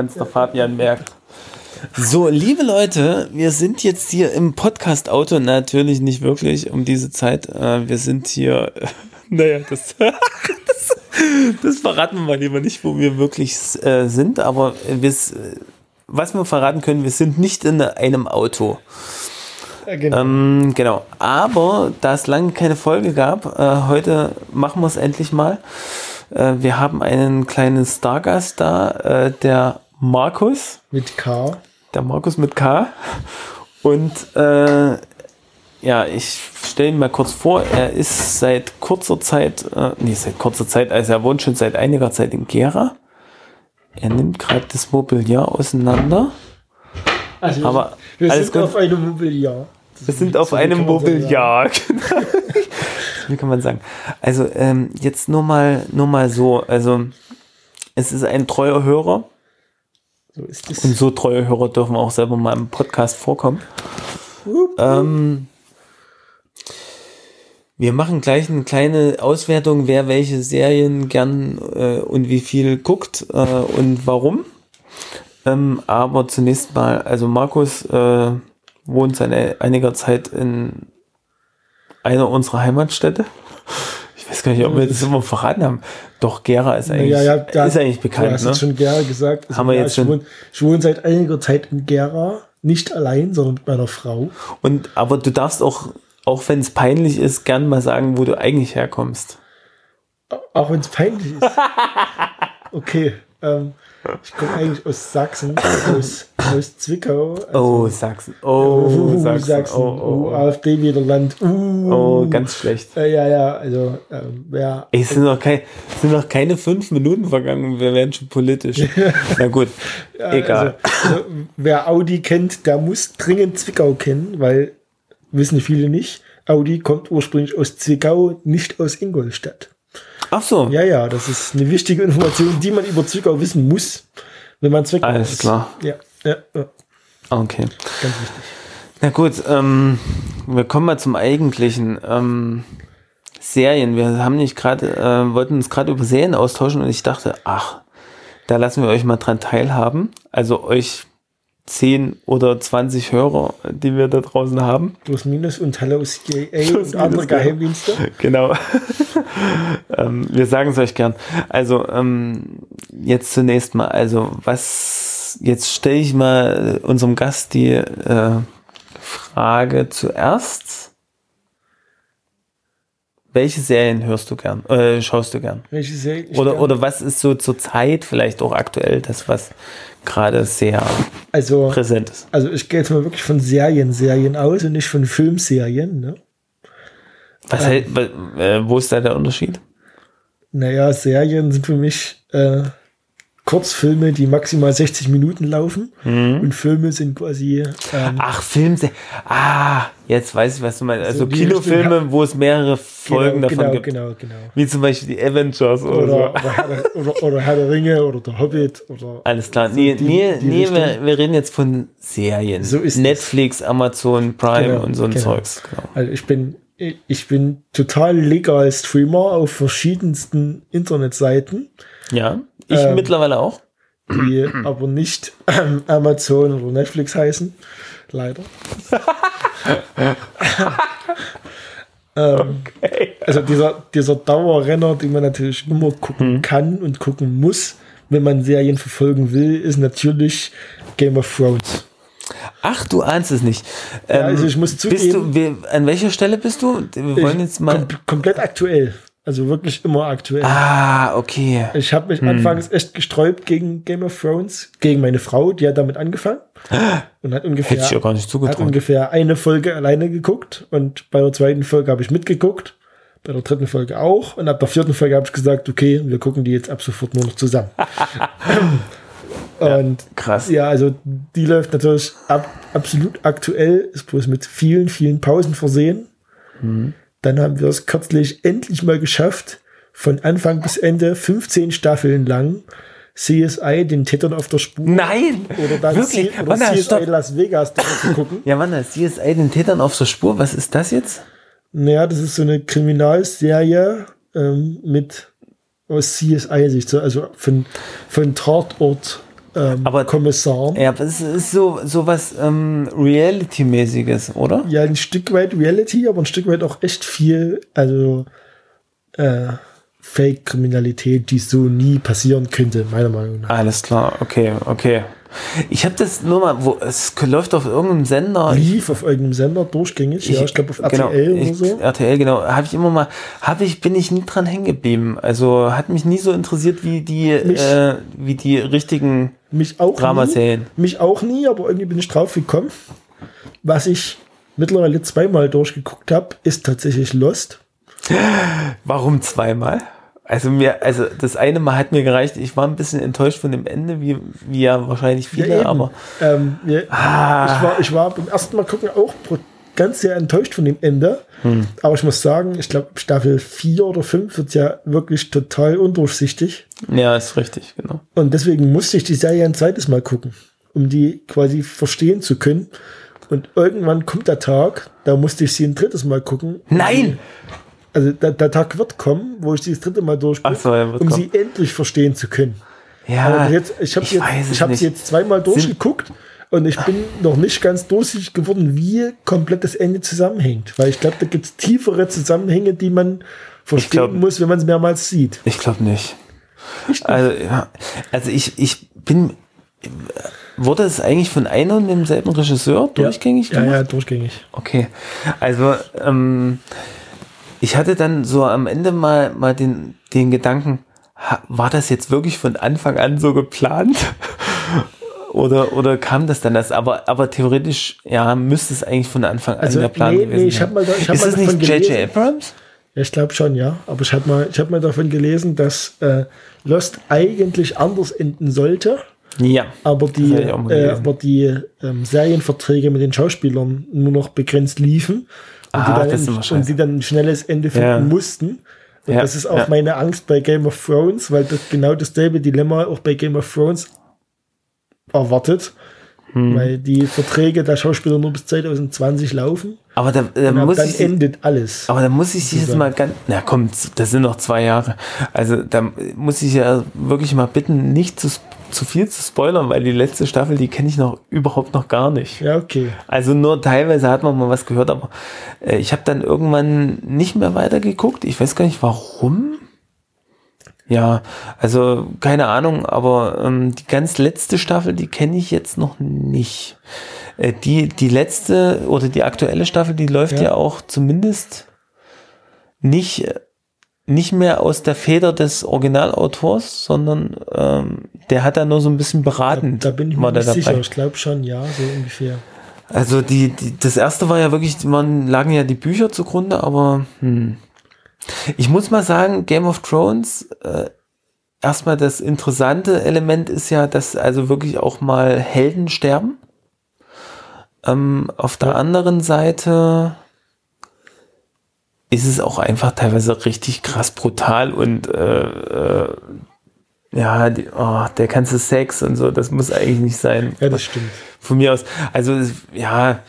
wann es der Fabian merkt. So, liebe Leute, wir sind jetzt hier im Podcast-Auto, natürlich nicht wirklich um diese Zeit. Äh, wir sind hier, naja, das, das, das verraten wir mal lieber nicht, wo wir wirklich äh, sind, aber wir, was wir verraten können, wir sind nicht in einem Auto. Genau. Ähm, genau. Aber da es lange keine Folge gab, äh, heute machen wir es endlich mal. Äh, wir haben einen kleinen Stargast da, äh, der Markus. Mit K. Der Markus mit K. Und äh, ja, ich stelle ihn mal kurz vor. Er ist seit kurzer Zeit, äh, nee, seit kurzer Zeit, also er wohnt schon seit einiger Zeit in Gera. Er nimmt gerade das Mobiliar auseinander. Also Aber wir sind gut. auf einem Mobiliar. Wir sind auf einem Mobiliar. Wie kann man sagen? Also ähm, jetzt nur mal, nur mal so. Also es ist ein treuer Hörer. So ist es. Und so treue Hörer dürfen auch selber mal im Podcast vorkommen. Ähm, wir machen gleich eine kleine Auswertung, wer welche Serien gern äh, und wie viel guckt äh, und warum. Ähm, aber zunächst mal, also Markus äh, wohnt seit einiger Zeit in einer unserer Heimatstädte. Ich weiß gar nicht, ob wir das immer verraten haben. Doch, Gera ist eigentlich, ja, ja, da, ist eigentlich bekannt. Du hast ne? schon Gera gesagt. Also haben wir jetzt schon. Wohne, ich wohne seit einiger Zeit in Gera. Nicht allein, sondern mit meiner Frau. Und, aber du darfst auch, auch wenn es peinlich ist, gern mal sagen, wo du eigentlich herkommst. Auch wenn es peinlich ist. Okay. Ähm, ich komme eigentlich aus Sachsen, aus, aus Zwickau. Also, oh, Sachsen. Oh, uh, Sachsen. Sachsen. Oh, oh, oh. AfD wieder Land. Uh, oh, ganz schlecht. Äh, ja, ja, also ähm. Ey, es sind noch, kein, sind noch keine fünf Minuten vergangen, wir werden schon politisch. Na gut, ja, egal. Also, also, wer Audi kennt, der muss dringend Zwickau kennen, weil wissen viele nicht. Audi kommt ursprünglich aus Zwickau, nicht aus Ingolstadt. Ach so. Ja, ja, das ist eine wichtige Information, die man über Zwickau wissen muss, wenn man Zwickau Alles ist. klar. Ja, ja, ja. Okay. Ganz wichtig. Na gut, ähm, wir kommen mal zum eigentlichen. Ähm, Serien. Wir haben nicht gerade, äh, wollten uns gerade über Serien austauschen und ich dachte, ach, da lassen wir euch mal dran teilhaben. Also euch 10 oder 20 Hörer, die wir da draußen haben. Plus minus und Hallo CIA und andere Geheimdienste. Genau. ähm, wir sagen es euch gern. Also ähm, jetzt zunächst mal, also was, jetzt stelle ich mal unserem Gast die äh, Frage zuerst. Welche Serien hörst du gern? Äh, schaust du gern? Welche Serien? Oder, oder was ist so zur Zeit vielleicht auch aktuell das, was gerade sehr also, präsent ist? Also ich gehe jetzt mal wirklich von Serien, Serien aus und nicht von Filmserien. Ne? Was ähm, halt, äh, wo ist da der Unterschied? Naja, Serien sind für mich äh, Kurzfilme, die maximal 60 Minuten laufen. Mhm. Und Filme sind quasi. Ähm, Ach, Film. Ah, jetzt weiß ich, was du meinst. Also, also Kinofilme, wo es mehrere Folgen genau, davon genau, gibt. Genau, genau. Wie zum Beispiel die Avengers oder, oder so. Oder Herr, der, oder, oder Herr der Ringe oder der Hobbit. Oder Alles klar. Nee, die, nee, die nee wir, wir, reden jetzt von Serien. So ist Netflix, es. Amazon Prime genau, und so ein genau. Zeugs. Genau. Also ich bin ich bin total legal Streamer auf verschiedensten Internetseiten. Ja. Ich ähm, mittlerweile auch. Die aber nicht ähm, Amazon oder Netflix heißen. Leider. ähm, okay. Also dieser, dieser Dauerrenner, den man natürlich immer gucken hm. kann und gucken muss, wenn man Serien verfolgen will, ist natürlich Game of Thrones. Ach, du ahnst es nicht. Ja, also ich muss zugeben. Bist du, wir, an welcher Stelle bist du? Wir wollen jetzt mal. Kom komplett aktuell. Also wirklich immer aktuell. Ah, okay. Ich habe mich hm. anfangs echt gesträubt gegen Game of Thrones, gegen meine Frau, die hat damit angefangen und hat ungefähr, gar nicht hat ungefähr eine Folge alleine geguckt und bei der zweiten Folge habe ich mitgeguckt, bei der dritten Folge auch und ab der vierten Folge habe ich gesagt, okay, wir gucken die jetzt ab sofort nur noch zusammen. und ja, krass. Ja, also die läuft natürlich ab, absolut aktuell, ist bloß mit vielen, vielen Pausen versehen. Mhm. Dann haben wir es kürzlich endlich mal geschafft, von Anfang bis Ende 15 Staffeln lang CSI, den Tätern auf der Spur. Nein! Oder dann wirklich? C oder Wann, CSI stopp. Las Vegas zu gucken. Ja, wann CSI, den Tätern auf der Spur, was ist das jetzt? Naja, das ist so eine Kriminalserie ähm, mit aus CSI-Sicht, also von, von Tatort ähm, Aber- Kommissaren. Ja, aber es ist so, so was ähm, Reality-mäßiges, oder? Ja, ein Stück weit Reality, aber ein Stück weit auch echt viel, also äh, Fake-Kriminalität, die so nie passieren könnte, meiner Meinung nach. Alles klar, okay, okay. Ich habe das nur mal, wo es läuft auf irgendeinem Sender. Lief auf irgendeinem Sender durchgängig, ja, ich glaube auf RTL genau, oder ich, so. RTL, genau. Habe ich immer mal, habe ich, bin ich nie dran hängen geblieben. Also hat mich nie so interessiert wie die, Mich- äh, wie die richtigen Mich auch nie. Dramaserien. Mich auch nie, aber irgendwie bin ich drauf gekommen. Was ich mittlerweile zweimal durchgeguckt habe, ist tatsächlich Lost. Warum zweimal? Also mir, also das eine Mal hat mir gereicht. Ich war ein bisschen enttäuscht von dem Ende, wie, wie ja wahrscheinlich viele, eben. aber ähm, ja, Ah. ich, war, ich war beim ersten Mal gucken auch ganz sehr enttäuscht von dem Ende. Hm. Aber ich muss sagen, ich glaube, Staffel 4 oder 5 wird ja wirklich total undurchsichtig. ja, ist richtig, genau. Und deswegen musste ich die Serie ein zweites Mal gucken, um die quasi verstehen zu können. Und irgendwann kommt der Tag, da musste ich sie ein drittes Mal gucken. Nein! Also der, der Tag wird kommen, wo ich sie das dritte Mal durchgucke, so, um kommen. sie endlich verstehen zu können. Ja, jetzt, ich habe ich hab nicht. sie jetzt zweimal durchgeguckt und ich bin noch nicht ganz durchsichtig geworden, wie komplett das Ende zusammenhängt. Weil ich glaube, da gibt es tiefere Zusammenhänge, die man verstehen glaub- muss, wenn man es mehrmals sieht. Ich glaube nicht. Also, ja, also ich, ich bin. Wurde es eigentlich von einem und demselben Regisseur durchgängig ja, gemacht? ja, durchgängig. Okay. Also, ähm, ich hatte dann so am Ende mal, mal den, den Gedanken, war das jetzt wirklich von Anfang an so geplant? oder, oder kam das dann das? Aber, aber theoretisch, ja, müsste es eigentlich von Anfang an Also, der Plan nee, gewesen nee, ich hab mal da- ich hab Ist mal es nicht J.J. Abrams? Ja, ich glaube schon, ja. Aber ich habe mal, ich hab mal davon gelesen, dass äh, Lost eigentlich anders enden sollte. Ja. aber die, äh, aber die ähm, Serienverträge mit den Schauspielern nur noch begrenzt liefen und, Ah, die, dann ein, und die dann ein schnelles Ende finden Ja. mussten. Und Ja, das ist auch ja. meine Angst bei Game of Thrones, weil das genau dasselbe Dilemma auch bei Game of Thrones erwartet. Hm. Weil die Verträge der Schauspieler nur bis 2020 laufen. Aber da, da muss dann ich. endet alles. Aber da muss ich jetzt mal ganz, na komm, das sind noch zwei Jahre. Also da muss ich ja wirklich mal bitten, nicht zu, sp- zu viel zu spoilern, weil die letzte Staffel, die kenne ich noch überhaupt noch gar nicht. Ja, okay. Also nur teilweise hat man mal was gehört, aber äh, ich habe dann irgendwann nicht mehr weitergeguckt. Ich weiß gar nicht warum. Ja, also keine Ahnung, aber ähm, die ganz letzte Staffel, die kenne ich jetzt noch nicht. Äh, die, die letzte oder die aktuelle Staffel, die läuft ja, Ja. auch zumindest nicht, nicht mehr aus der Feder des Originalautors, sondern ähm, der hat da nur so ein bisschen beratend. Da bin ich mir nicht sicher. Ich glaube schon, ja, so ungefähr. Also die, die, das erste war ja wirklich, man lagen ja die Bücher zugrunde, aber hm. ich muss mal sagen, Game of Thrones, äh, erstmal das interessante Element ist ja, dass also wirklich auch mal Helden sterben. Ähm, auf der Ja. anderen Seite ist es auch einfach teilweise richtig krass brutal und äh, äh, ja, die, oh, der ganze Sex und so, das muss eigentlich nicht sein Ja, das stimmt. von mir aus. Also ja,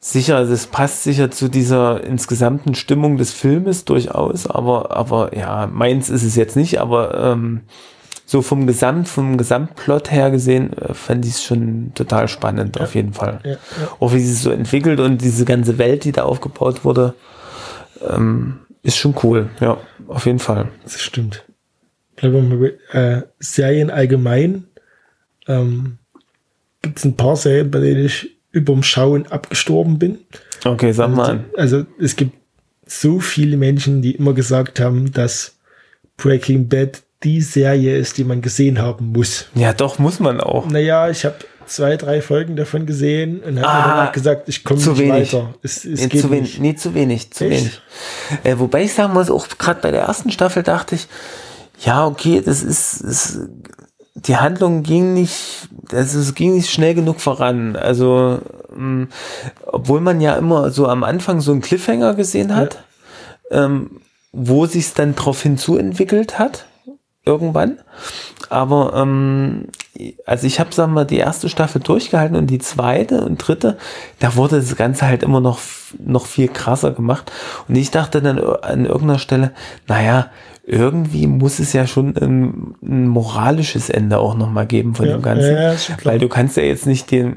sicher, das passt sicher zu dieser insgesamten Stimmung des Filmes durchaus, aber, aber ja, meins ist es jetzt nicht, aber ähm, so vom Gesamt, vom Gesamtplot her gesehen, äh, fand ich es schon total spannend, auf jeden Fall. Ja, ja. Auch wie sie es so entwickelt und diese ganze Welt, die da aufgebaut wurde, ähm, ist schon cool, ja, auf jeden Fall. Das stimmt. Ich glaube, mal, äh, Serien allgemein ähm, gibt es ein paar Serien, bei denen ich überm Schauen abgestorben bin. Okay, sag mal an. Also es gibt so viele Menschen, die immer gesagt haben, dass Breaking Bad die Serie ist, die man gesehen haben muss. Ja, doch, muss man auch. Naja, ich habe zwei, drei Folgen davon gesehen und habe Ah, mir danach gesagt, ich komme nicht wenig. weiter. Es, es Nee, geht zu wenig, nicht. nee, zu wenig, zu Echt? wenig. Äh, wobei ich sagen muss, auch gerade bei der ersten Staffel dachte ich, ja, okay, das ist, ist die Handlung ging nicht, also es ging nicht schnell genug voran. Also, mh, obwohl man ja immer so am Anfang so einen Cliffhanger gesehen hat, ähm, wo sich dann drauf hinzuentwickelt hat, irgendwann. Aber ähm, also ich habe, sagen wir die erste Staffel durchgehalten und die zweite und dritte, da wurde das Ganze halt immer noch, noch viel krasser gemacht. Und ich dachte dann an irgendeiner Stelle, naja, irgendwie muss es ja schon ein, ein moralisches Ende auch nochmal geben von Ja, dem Ganzen. ja. Weil du kannst ja jetzt nicht den,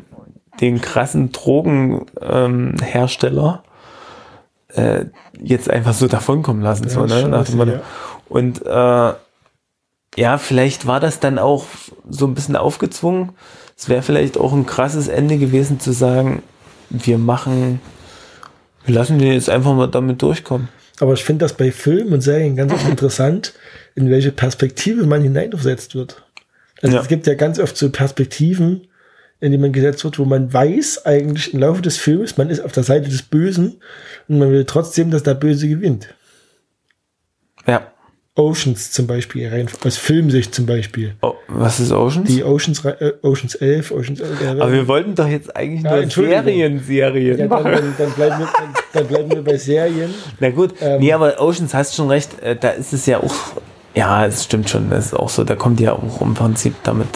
den krassen Drogenhersteller ähm, äh, jetzt einfach so davonkommen lassen. so, ist ne? lustig, Motto. Und äh, ja, vielleicht war das dann auch so ein bisschen aufgezwungen. Es wäre vielleicht auch ein krasses Ende gewesen zu sagen, wir machen, wir lassen den jetzt einfach mal damit durchkommen. Aber ich finde das bei Filmen und Serien ganz oft interessant, in welche Perspektive man hineinversetzt wird. Also Ja. es gibt ja ganz oft so Perspektiven, in die man gesetzt wird, wo man weiß eigentlich im Laufe des Films, man ist auf der Seite des Bösen und man will trotzdem, dass der Böse gewinnt. Ja. Oceans zum Beispiel, rein aus Filmsicht zum Beispiel. Oh, was ist Oceans? Die Oceans, äh, Oceans 11, Oceans 11. äh, Aber wir wollten doch jetzt eigentlich Ja, nur. Serien, Serien ja, dann, dann, dann, bleiben wir, dann, dann bleiben wir bei Serien. Na gut, Ähm, nee, aber Oceans hast schon recht, äh, da ist es ja auch, ja, es stimmt schon, das ist auch so, da kommt ja auch im Prinzip damit.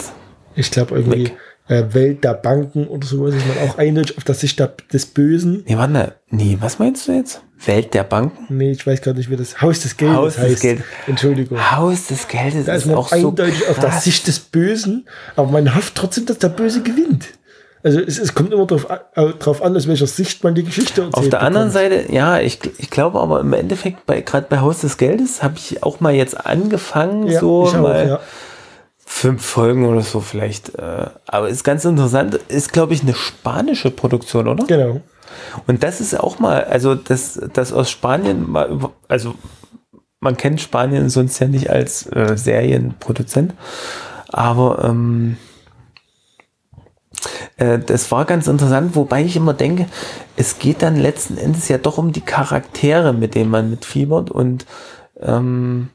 Ich glaube irgendwie Weg. Äh, Welt der Banken oder sowas ist man auch eindeutig auf der Sicht des Bösen. Nee, warte, nee, was meinst du jetzt? Welt der Banken? Nee, ich weiß gar nicht, wie das Haus des Geldes Haus des heißt. Geldes. Entschuldigung. Haus des Geldes Da ist man auch so eindeutig auf der. Sicht des Bösen, aber man hofft trotzdem, dass der Böse gewinnt. Also es, es kommt immer darauf drauf an, aus welcher Sicht man die Geschichte erzählt. Auf der anderen bekommt. Seite, ja, ich, ich glaube aber im Endeffekt, bei, gerade bei Haus des Geldes, habe ich auch mal jetzt angefangen, ja, so auch, mal ja. Fünf Folgen oder so vielleicht. Äh, aber ist ganz interessant, ist glaube ich eine spanische Produktion, oder? Genau. Und das ist auch mal, also das, das aus Spanien mal, also man kennt Spanien sonst ja nicht als äh, Serienproduzent, aber ähm, äh, das war ganz interessant, wobei ich immer denke, es geht dann letzten Endes ja doch um die Charaktere, mit denen man mitfiebert und ähm,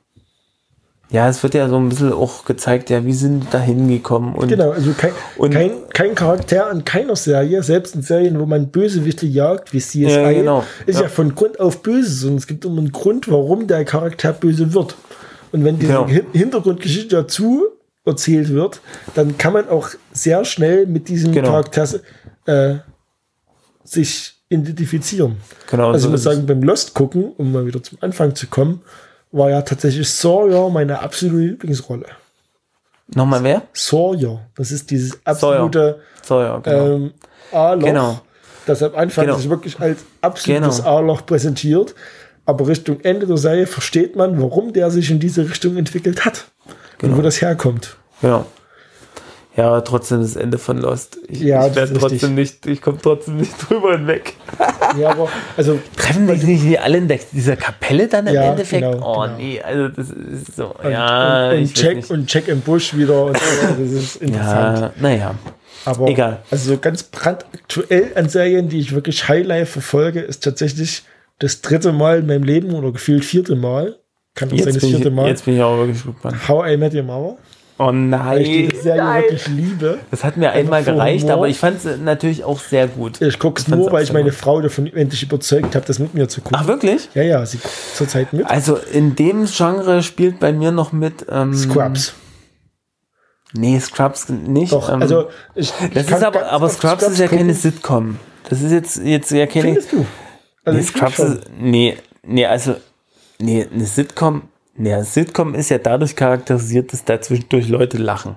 ja, es wird ja so ein bisschen auch gezeigt, ja, wie sind die da hingekommen und Genau, also kein, Und- kein, kein Charakter an keiner Serie, selbst in Serien, wo man Bösewichte jagt, wie CSI, Ja, genau. ist ja. Ja. von Grund auf böse, sondern es gibt immer einen Grund, warum der Charakter böse wird. Und wenn diese Genau. Hin- Hintergrundgeschichte dazu erzählt wird, dann kann man auch sehr schnell mit diesem Genau. Charakter äh, sich identifizieren. genau Also so ich muss sagen, beim Lost gucken, um mal wieder zum Anfang zu kommen, war ja tatsächlich Sawyer meine absolute Lieblingsrolle. Nochmal wer? Sawyer. Das ist dieses absolute So, ja, genau. ähm, A-Loch, Genau. das am Anfang Genau. sich wirklich als absolutes Genau. A-Loch präsentiert. Aber Richtung Ende der Serie versteht man, warum der sich in diese Richtung entwickelt hat. Genau. Und wo das herkommt. Genau. Ja, aber trotzdem das Ende von Lost. Ich, Ja, ich das werde trotzdem nicht, ich komme trotzdem nicht drüber hinweg. Ja, aber also Treffen sich nicht die alle in dieser Kapelle dann im Ja, Endeffekt? genau, oh genau. nee, also das ist so. und, ja, und, und, nicht. und Jack im Busch wieder und so, das ist interessant. ja, naja. Aber Egal. also so ganz brandaktuell an Serien, die ich wirklich Highlight verfolge, ist tatsächlich das dritte Mal in meinem Leben oder gefühlt vierte Mal. Kann sein, Jetzt das bin, vierte ich, Mal. jetzt bin ich auch wirklich gespannt. How I Met Your Mother. Oh Weil ich nein. diese Serie nein. wirklich liebe. Das hat mir einmal für gereicht, aber ich fand es natürlich auch sehr gut. Ich gucke es nur, weil ich meine gut. Frau davon endlich überzeugt habe, das mit mir zu gucken. Ach wirklich? Ja, ja, sie guckt zurzeit mit. Also in dem Genre spielt bei mir noch mit. Ähm, Scrubs. Nee, Scrubs nicht. Doch, ähm, also ich, ich Das kann ist aber, ganz aber oft Scrubs ist ja gucken. keine Sitcom. Das ist jetzt, jetzt ja keine. Findest du? Also nee, Scrubs ist, nee, nee, also, nee, eine Sitcom, eine Sitcom ist ja dadurch charakterisiert, dass da zwischendurch Leute lachen.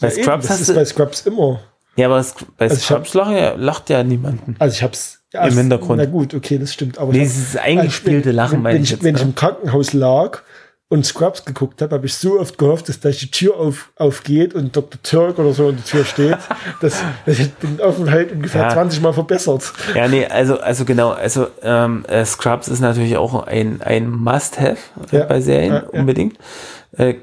Bei Ja, eben, Scrubs das hast ist bei Scrubs immer. ja, aber bei Also hab- Scrubs lachen ja, lacht ja niemanden. Also ich hab's ja, Im Hintergrund. Na gut, okay, das stimmt. Aber Nee, hab- dieses eingespielte wenn- Lachen wenn, meine wenn ich ich. jetzt, wenn ich ne? im Krankenhaus lag und Scrubs geguckt habe, habe ich so oft gehofft, dass gleich die Tür auf, aufgeht und Dr. Turk oder so an der Tür steht, dass, dass ich den Aufenthalt ungefähr Ja. 20 Mal verbessert. Ja, nee, also, also genau, also ähm, äh, Scrubs ist natürlich auch ein, ein Must-Have äh, Ja, bei Serien, ja. unbedingt. Äh,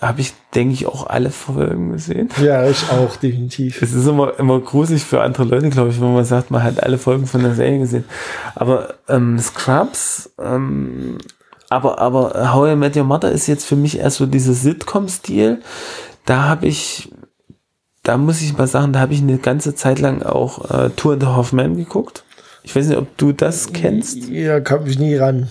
Habe ich, denke ich, auch alle Folgen gesehen. Ja, ich auch, definitiv. Es ist immer, immer gruselig für andere Leute, glaube ich, wenn man sagt, man hat alle Folgen von der Serie gesehen. Aber ähm, Scrubs, ähm, aber, aber How I Met Your Mother ist jetzt für mich erst so dieser Sitcom-Stil. Da habe ich, da muss ich mal sagen, da habe ich eine ganze Zeit lang auch äh, Tour and Half Men geguckt. Ich weiß nicht, ob du das kennst. Ja, kam ich nie ran.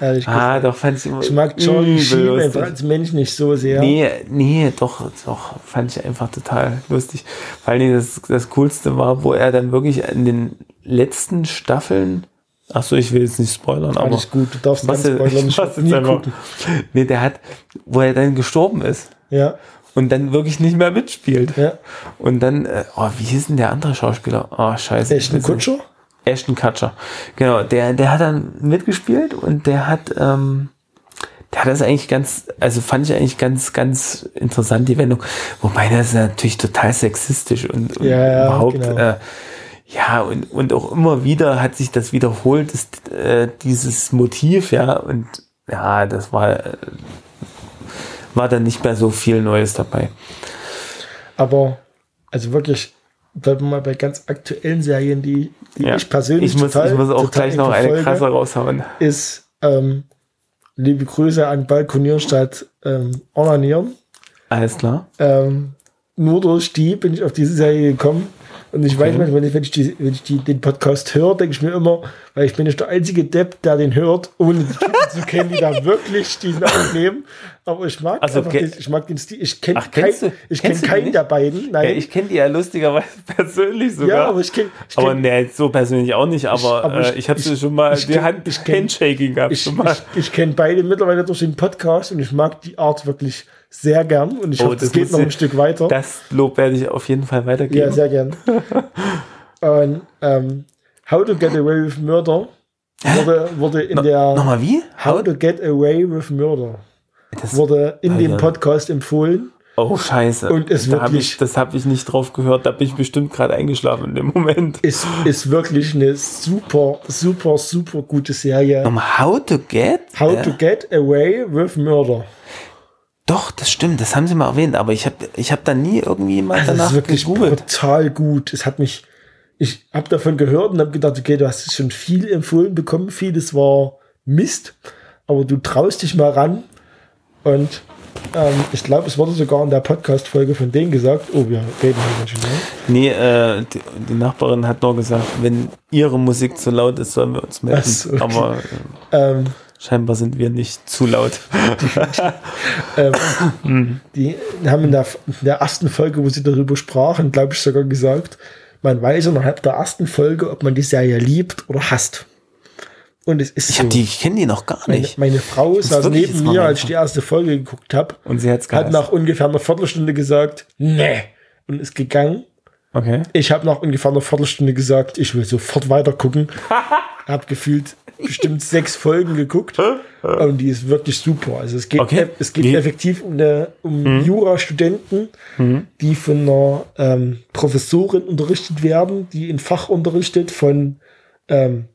ehrlich Ah, gesagt. doch, fand ich immer. Ich mag Charlie übel Sheen einfach als Mensch nicht so sehr. Nee, nee, doch, doch, fand ich einfach total lustig. Vor allen Dingen das, das Coolste war, wo er dann wirklich in den letzten Staffeln, ach so, ich will jetzt nicht spoilern, aber. Alles gut, du darfst was ganz Spoiler nicht was nie gucken. Nee, der hat, wo er dann gestorben ist Ja, und dann wirklich nicht mehr mitspielt. ja. Und dann, äh, oh, wie hieß denn der andere Schauspieler? Oh, scheiße. Ashton Ich nicht. Kutscher? Ashton Kutcher. Genau, der, der hat dann mitgespielt und der hat, ähm, der hat das eigentlich ganz, also fand ich eigentlich ganz, ganz interessant, die Wendung. Wobei das ist natürlich total sexistisch und, und Ja, ja, überhaupt, genau. äh, ja, und, und auch immer wieder hat sich das wiederholt, das, äh, dieses Motiv, ja, und ja, das war, äh, war dann nicht mehr so viel Neues dabei. Aber, also wirklich, bleiben wir mal bei ganz aktuellen Serien, die, die Ja. ich persönlich ich muss, total, ich muss auch gleich noch eine krasse raushauen. ist, ähm, liebe Grüße an Balkonieren statt ähm, Ornanieren. Alles klar. Ähm, nur durch die bin ich auf diese Serie gekommen. Und ich weiß manchmal nicht, wenn ich, die, wenn ich die, den Podcast höre, denke ich mir immer, weil ich bin nicht der einzige Depp, der den hört, ohne die Typen zu kennen, die da wirklich diesen aufnehmen. Aber ich mag Also, den, ich mag den Stil. Ich kenne kein, ich kenn keinen der beiden. Nein. Ja, ich kenne die ja lustigerweise persönlich sogar. Ja, aber ich kenne ich aber kenn, nee, so persönlich auch nicht, aber, aber äh, ich- ich habe ich- schon mal ich die Hand ich kenn- Handshaking gehabt. ich, ich, ich kenne beide mittlerweile durch den Podcast und ich mag die Art wirklich sehr gern. Und ich Oh, hoffe, das das geht noch ein Stück weiter. Das Lob werde ich auf jeden Fall Ja, weitergeben. sehr gern. Und ähm, How to Get Away with Murder wurde, wurde in der Nochmal wie? How to Get Away with Murder Das, wurde in Ah, dem ja. Podcast empfohlen. oh, scheiße. Und es da hab wirklich- ich, das habe ich nicht drauf gehört. Da bin ich bestimmt gerade eingeschlafen in dem Moment. Ist, ist wirklich eine super, super, super gute Serie. Nochmal, how to get? How äh, to Get Away with Murder. Doch, das stimmt. Das haben sie mal erwähnt. Aber ich habe ich hab da nie irgendwie mal Also es danach ist wirklich gegoogelt. brutal gut. Es hat mich, ich habe davon gehört und habe gedacht, okay, du hast schon viel empfohlen bekommen, vieles war Mist, aber du traust dich mal ran und ähm, ich glaube, es wurde sogar in der Podcast-Folge von denen gesagt, oh, wir reden hier ganz schön lang. Nee, äh, die, die Nachbarin hat nur gesagt, wenn ihre Musik zu laut ist, sollen wir uns melden. So, okay. Aber äh, Ähm, scheinbar sind wir nicht zu laut. ähm, die haben in der, in der ersten Folge, wo sie darüber sprachen, glaube ich sogar gesagt, man weiß innerhalb der ersten Folge, ob man die Serie liebt oder hasst. Und es ist Ich, so. die, ich kenne die noch gar Meine, nicht. meine Frau saß neben mir, als ich die erste Folge geguckt habe, Und sie hat's hat nach ungefähr einer Viertelstunde gesagt, nee, und ist gegangen. Okay. Ich habe nach ungefähr einer Viertelstunde gesagt, ich will sofort weiter gucken. hab gefühlt bestimmt sechs Folgen geguckt und die ist wirklich super. Also es geht, Okay. es geht effektiv um, eine, um Jurastudenten, die von einer ähm, Professorin unterrichtet werden, die ein Fach unterrichtet von ähm,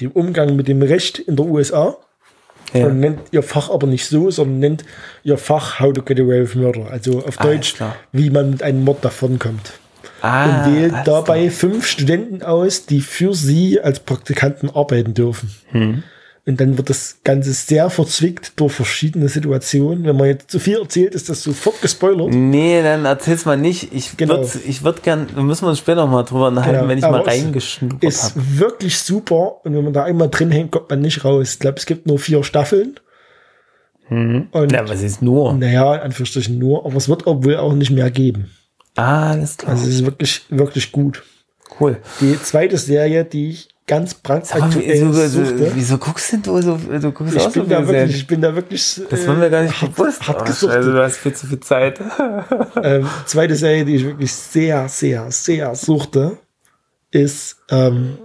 dem Umgang mit dem Recht in der USA Ja. und nennt ihr Fach aber nicht so, sondern nennt ihr Fach How to Get Away with Murder. Also auf Alles Deutsch, klar. wie man mit einem Mord davonkommt. Ah, Und wählt alles dabei fünf Studenten aus, die für sie als Praktikanten arbeiten dürfen. Hm. Und dann wird das Ganze sehr verzwickt durch verschiedene Situationen. Wenn man jetzt zu viel erzählt, ist das sofort gespoilert. Nee, dann erzähl's mal nicht. Ich Genau. würde ich würd gern, wir müssen uns später noch mal drüber unterhalten, Genau. wenn ich Aber mal es reingeschnuppert Ist habe. wirklich super. Und wenn man da einmal drin hängt, kommt man nicht raus. Ich glaube, es gibt nur vier Staffeln. Und Na, was ist nur? naja, in Anführungsstrichen nur, aber es wird auch wohl auch nicht mehr geben. Ah, alles klar. Also es ist wirklich, wirklich gut. cool. Die zweite Serie, die ich ganz brandaktuell wieso, suchte. wieso, guckst denn du so, du guckst Ich auch so bin, da wirklich, ich bin da wirklich. Das war mir gar nicht äh, hart, bewusst. Hart Oh, gesuchtet. also du hast viel zu viel Zeit. ähm, zweite Serie, die ich wirklich sehr, sehr, sehr suchte, ist, ähm,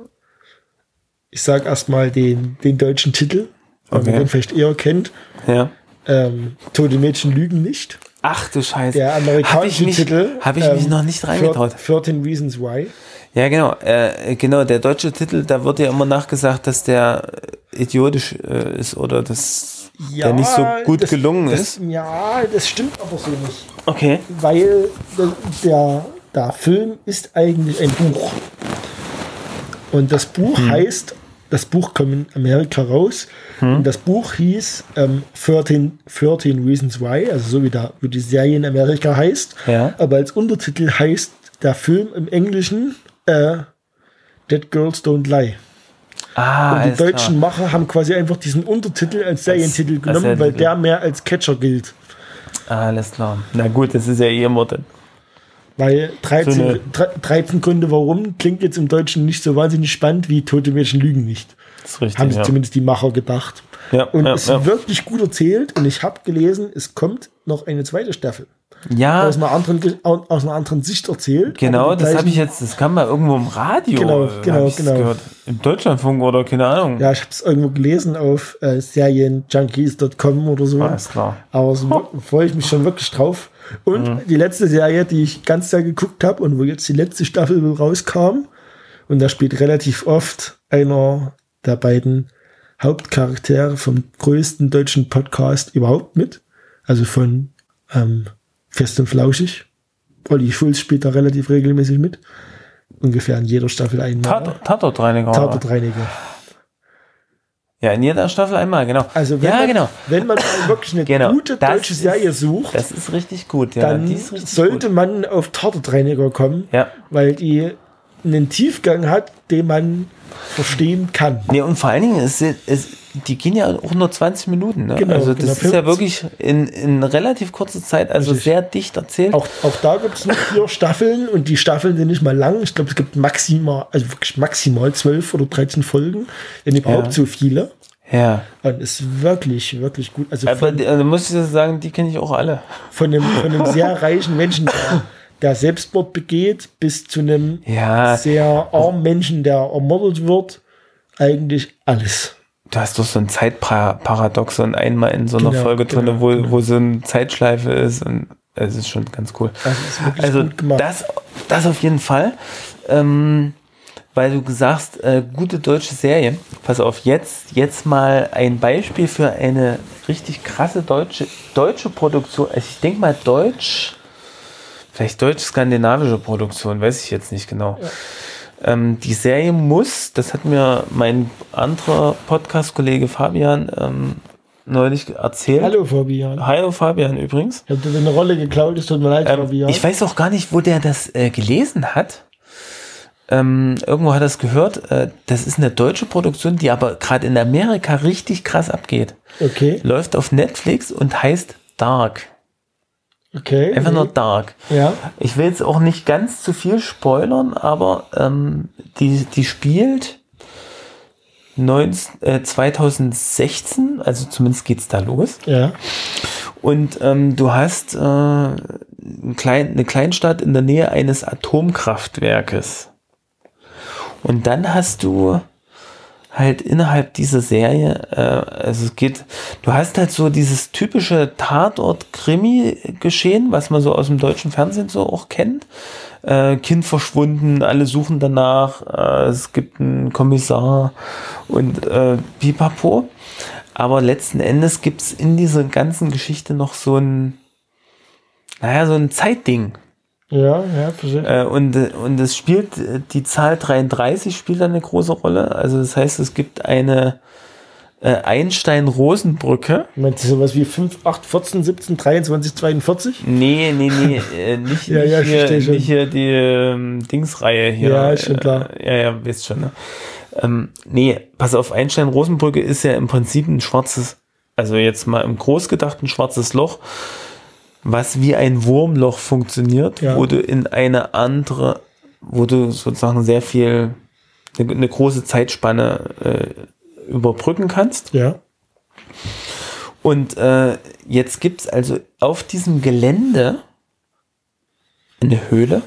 ich sag erstmal den, den deutschen Titel, weil Okay. man den vielleicht eher kennt. ja. Ähm, Tote Mädchen lügen nicht. Ach du Scheiße. Der Hab ich amerikanische mich, Titel. Habe ich mich ähm, noch nicht reingetraut. 13 Reasons Why. Ja, genau. Äh, genau, der deutsche Titel, da wird ja immer nachgesagt, dass der äh, idiotisch äh, ist oder dass der nicht so gut das, gelungen das, ist. Ja, das stimmt aber so nicht. Okay. weil der, der, der Film ist eigentlich ein Buch. Und das Buch Hm. heißt, das Buch kommt in Amerika raus. Hm. Und das Buch hieß ähm, 13, 13 Reasons Why, also so wie, der, wie die Serie in Amerika heißt. Ja. Aber als Untertitel heißt der Film im Englischen äh, Dead Girls Don't Lie. Ah, und die deutschen klar. Macher haben quasi einfach diesen Untertitel als Serientitel genommen, weil der mehr als Catcher gilt. Alles klar. Na gut, das ist ja immer dann. Weil 13, So eine- dre- 13 Gründe warum klingt jetzt im Deutschen nicht so wahnsinnig spannend wie Tote Mädchen lügen nicht. Das ist richtig. Haben ja. zumindest die Macher gedacht. Ja, Und ja, es ist ja. wirklich gut erzählt und ich habe gelesen, es kommt noch eine zweite Staffel. ja Aus einer anderen, aus einer anderen Sicht erzählt. genau, das habe ich jetzt, das kam mal irgendwo im Radio. Genau, äh, genau, genau. Gehört. Im Deutschlandfunk oder keine Ahnung. Ja, ich habe es irgendwo gelesen auf äh, serienjunkies.com oder so. Alles klar. Aber so freue ich mich schon wirklich drauf. Und Mhm. die letzte Serie, die ich ganz sehr geguckt habe und wo jetzt die letzte Staffel rauskam, und da spielt relativ oft einer der beiden Hauptcharaktere vom größten deutschen Podcast überhaupt mit. Also von ähm, Fest und Flauschig. Olli Schulz spielt da relativ regelmäßig mit. Ungefähr in jeder Staffel einmal. Tat, Tatortreiniger. Tatortreiniger. Ja, in jeder Staffel einmal, genau. Also wenn, ja, man, genau. wenn man wirklich eine Genau. gute Das deutsche ist- Serie sucht, Das ist richtig gut, ja. dann ist richtig sollte gut. man auf Tatortreiniger kommen, Ja. weil die einen Tiefgang hat, den man verstehen kann. Nee, und vor allen Dingen, sind- es, die gehen ja auch nur 20 Minuten. Ne? Genau, also das genau. ist ja wirklich in, in relativ kurzer Zeit, also Richtig. sehr dicht erzählt. Auch, auch da gibt es nur vier Staffeln und die Staffeln sind nicht mal lang. Ich glaube, es gibt maximal, also wirklich maximal zwölf oder 13 Folgen, wenn überhaupt Ja. so viele. ja. Und ist wirklich, wirklich gut. Also Aber von, die- also muss ich sagen, die kenne ich auch alle. von, einem, von einem sehr reichen Menschen, der, der Selbstmord begeht, bis zu einem Ja, sehr armen Menschen, der ermordet wird. Eigentlich alles. Du hast doch so ein Zeitparadoxon einmal in so einer Genau, Folge drin, genau, wo, genau. wo so eine Zeitschleife ist und es ist schon ganz cool. Also Also das, das auf jeden Fall. Ähm, weil du gesagt, äh, gute deutsche Serie. Pass auf, jetzt, jetzt mal ein Beispiel für eine richtig krasse deutsche, deutsche Produktion. Also ich denke mal deutsch, vielleicht deutsch-skandinavische Produktion, weiß ich jetzt nicht genau. Ähm, die Serie muss, das hat mir mein anderer Podcast-Kollege Fabian ähm, neulich erzählt. Hallo Fabian. Hallo Fabian übrigens. Ich habe dir eine Rolle geklaut, es tut mir leid, Ähm, Fabian. ich weiß auch gar nicht, wo der das äh, gelesen hat. Ähm, irgendwo hat er es gehört. Äh, das ist eine deutsche Produktion, die aber gerade in Amerika richtig krass abgeht. okay, Läuft auf Netflix und heißt Dark. Okay. Einfach nur Dark. Ja, Ich will jetzt auch nicht ganz zu viel spoilern, aber ähm, die, die spielt 19, äh, 2016, also zumindest geht's da los. ja. Und ähm, du hast äh, ein klein, eine Kleinstadt in der Nähe eines Atomkraftwerkes. Und dann hast du halt innerhalb dieser Serie, äh, also es geht, du hast halt so dieses typische Tatort-Krimi-Geschehen, was man so aus dem deutschen Fernsehen so auch kennt. Äh, kind verschwunden, alle suchen danach, äh, es gibt einen Kommissar und äh, pipapo. Aber letzten Endes gibt es in dieser ganzen Geschichte noch so ein, naja, so ein Zeitding. Ja, ja, verstehe. Äh, und, äh, und es spielt, äh, die Zahl 33 spielt da eine große Rolle. Also das heißt, es gibt eine äh, Einstein-Rosenbrücke. Meinst du sowas wie 5, 8, 14, 17, 23, 42? Nee, nee, nee, äh, nicht, Ja, nicht, ja, hier, nicht hier die ähm, Dingsreihe hier. Ja, ist schon klar. Äh, ja, ja, wisst schon, ne? Ähm, nee, pass auf, Einstein-Rosenbrücke ist ja im Prinzip ein schwarzes, also jetzt mal im Groß gedacht ein schwarzes Loch, was wie ein Wurmloch funktioniert, Ja. wo du in eine andere, wo du sozusagen sehr viel, eine, eine große Zeitspanne äh, überbrücken kannst. Ja. Und äh, jetzt gibt's also auf diesem Gelände eine Höhle,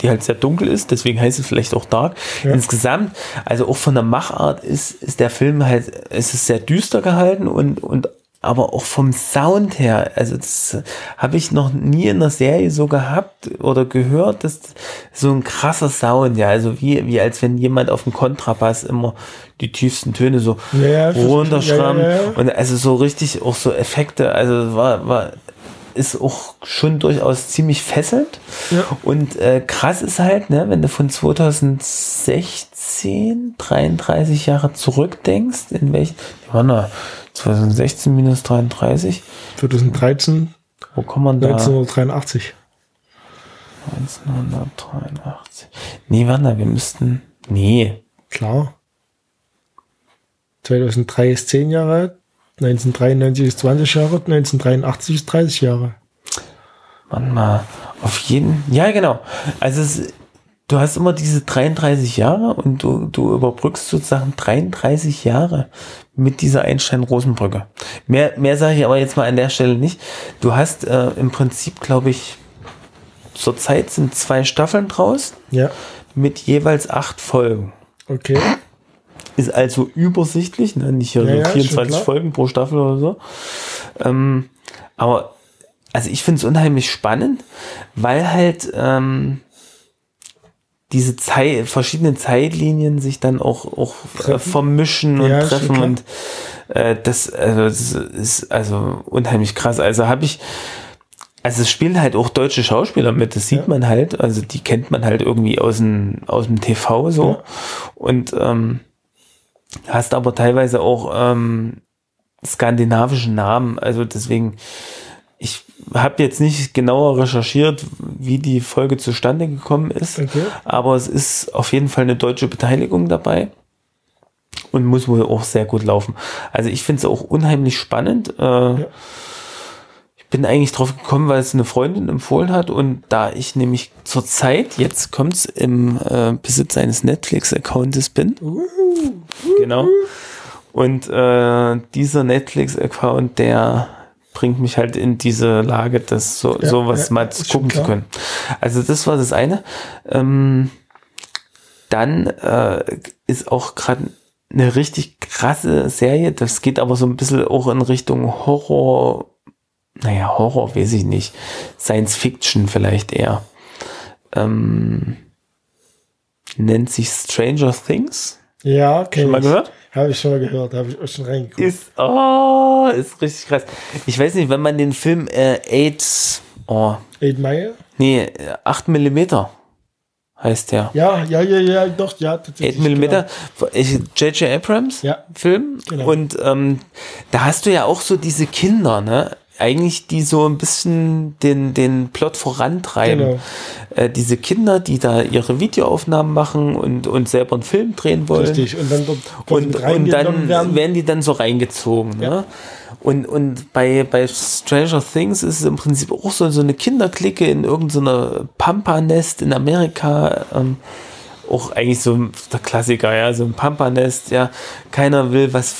die halt sehr dunkel ist, deswegen heißt es vielleicht auch Dark. Ja. Insgesamt, also auch von der Machart ist, ist der Film halt, es ist sehr düster gehalten und, und aber auch vom Sound her, also das habe ich noch nie in der Serie so gehabt oder gehört, dass so ein krasser Sound, ja, also wie, wie als wenn jemand auf dem Kontrabass immer die tiefsten Töne so Ja, runterschrammt ja, ja. und also so richtig auch so Effekte, also war, war ist auch schon durchaus ziemlich fesselnd. Ja. Und äh, krass ist halt, ne, wenn du von 2016, 33 Jahre zurückdenkst, in welchen, die waren da 2016 minus 33, 2013, wo kommt man da? 1983. 1983. Nee, warte, wir müssten, nee, Klar. 2003 ist 10 Jahre, 1993 ist 20 Jahre, 1983 ist 30 Jahre. Mann mal, auf jeden, ja genau. Also es, du hast immer diese 33 Jahre und du, du überbrückst sozusagen 33 Jahre mit dieser Einstein-Rosenbrücke. Mehr, mehr sage ich aber jetzt mal an der Stelle nicht. Du hast äh, im Prinzip, glaube ich, zurzeit sind zwei Staffeln draus Ja, mit jeweils acht Folgen. okay. Ist also übersichtlich, ne? nicht hier Ja, so ja, schon 24 klar. Folgen pro Staffel oder so. Ähm, aber also ich finde es unheimlich spannend, weil halt ähm, diese Zeit, verschiedene Zeitlinien sich dann auch, auch äh, Treffen. vermischen und Ja, treffen und äh, das, also, das ist also unheimlich krass. Also habe ich, also es spielen halt auch deutsche Schauspieler mit, das sieht Ja. man halt, also die kennt man halt irgendwie aus dem, aus dem TV so. Ja. Und ähm, hast aber teilweise auch ähm, skandinavischen Namen. Also deswegen, ich habe jetzt nicht genauer recherchiert, wie die Folge zustande gekommen ist, Okay. aber es ist auf jeden Fall eine deutsche Beteiligung dabei und muss wohl auch sehr gut laufen. Also ich finde es auch unheimlich spannend. Äh, Ich bin eigentlich drauf gekommen, weil es eine Freundin empfohlen hat und da ich nämlich zurzeit, jetzt kommt's im äh, Besitz eines Netflix-Accounts bin, Genau. Und äh, dieser Netflix-Account, der bringt mich halt in diese Lage, das so Ja, sowas ja, mal gucken zu können. Also das war das eine. Ähm, dann äh, ist auch gerade eine richtig krasse Serie. Das geht aber so ein bisschen auch in Richtung Horror. Naja, Horror weiß ich nicht. Science Fiction vielleicht eher. Ähm, nennt sich Stranger Things. Ja, kenn Schon mal ich. gehört? Habe ich schon mal gehört, habe ich auch schon reingeguckt. Ist, oh, ist richtig krass. Ich weiß nicht, wenn man den Film äh, 8, oh, Eight Mile? nee, äh, 8 Millimeter heißt der. Ja, ja, ja, ja, doch, ja, 8 tatsächlich. Millimeter, ich- J.J. Abrams Ja. Film. Genau. Und ähm, da hast du ja auch so diese Kinder, ne? Eigentlich, die so ein bisschen den, den Plot vorantreiben. Genau. Äh, diese Kinder, die da ihre Videoaufnahmen machen und, und selber einen Film drehen wollen. Richtig. Und dann und, und dann werden. werden die dann so reingezogen. Ne? Ja. Und, und bei, bei Stranger Things ist es im Prinzip auch so, so eine Kinderklicke in irgendeiner Pampa-Nest in Amerika. Ähm, auch eigentlich so der Klassiker, ja, so ein Pampa-Nest, ja. Keiner will was,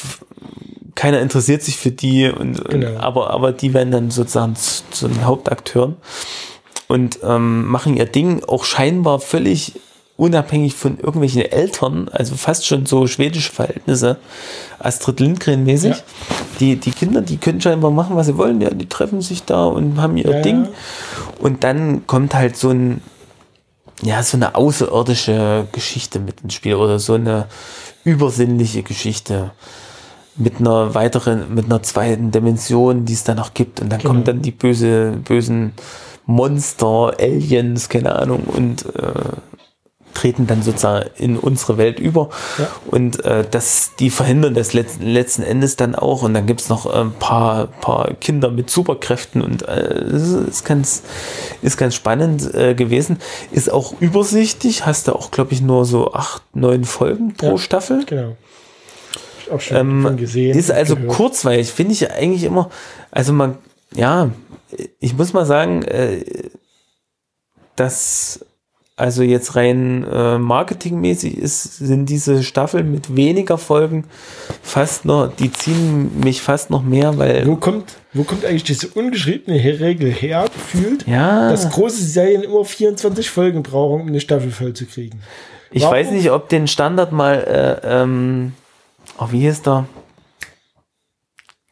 keiner interessiert sich für die, und, Genau. aber, aber die werden dann sozusagen zu, zu den Hauptakteuren und ähm, machen ihr Ding auch scheinbar völlig unabhängig von irgendwelchen Eltern, also fast schon so schwedische Verhältnisse, Astrid Lindgren-mäßig. Ja. Die, die Kinder, die können scheinbar machen, was sie wollen, ja, die treffen sich da und haben ihr Ja, Ding. ja. Und dann kommt halt so ein, ja, so eine außerirdische Geschichte mit ins Spiel oder so eine übersinnliche Geschichte mit einer weiteren, mit einer zweiten Dimension, die es da noch gibt. Und dann Genau. kommen dann die böse, bösen Monster, Aliens, keine Ahnung, und äh, treten dann sozusagen in unsere Welt über. Ja. Und äh, das, die verhindern das letzten, letzten Endes dann auch. Und dann gibt's noch ein paar, paar Kinder mit Superkräften und äh, das ist ganz, ist ganz spannend äh, gewesen. Ist auch übersichtlich, hast du auch, glaube ich, nur so acht, neun Folgen pro Ja. Staffel. Genau. Auch schon Ähm, gesehen. ist also gehört. kurzweilig, finde ich eigentlich immer, also man, ja, ich muss mal sagen, äh, dass also jetzt rein äh, marketingmäßig ist, sind diese Staffeln mit weniger Folgen fast noch, die ziehen mich fast noch mehr, weil Wo kommt, wo kommt eigentlich diese ungeschriebene Regel her, gefühlt, ja, dass große Serien immer 24 Folgen brauchen, um eine Staffel voll zu kriegen? ich warum- weiß nicht, ob den Standard mal, äh, ähm, oh, wie hieß der?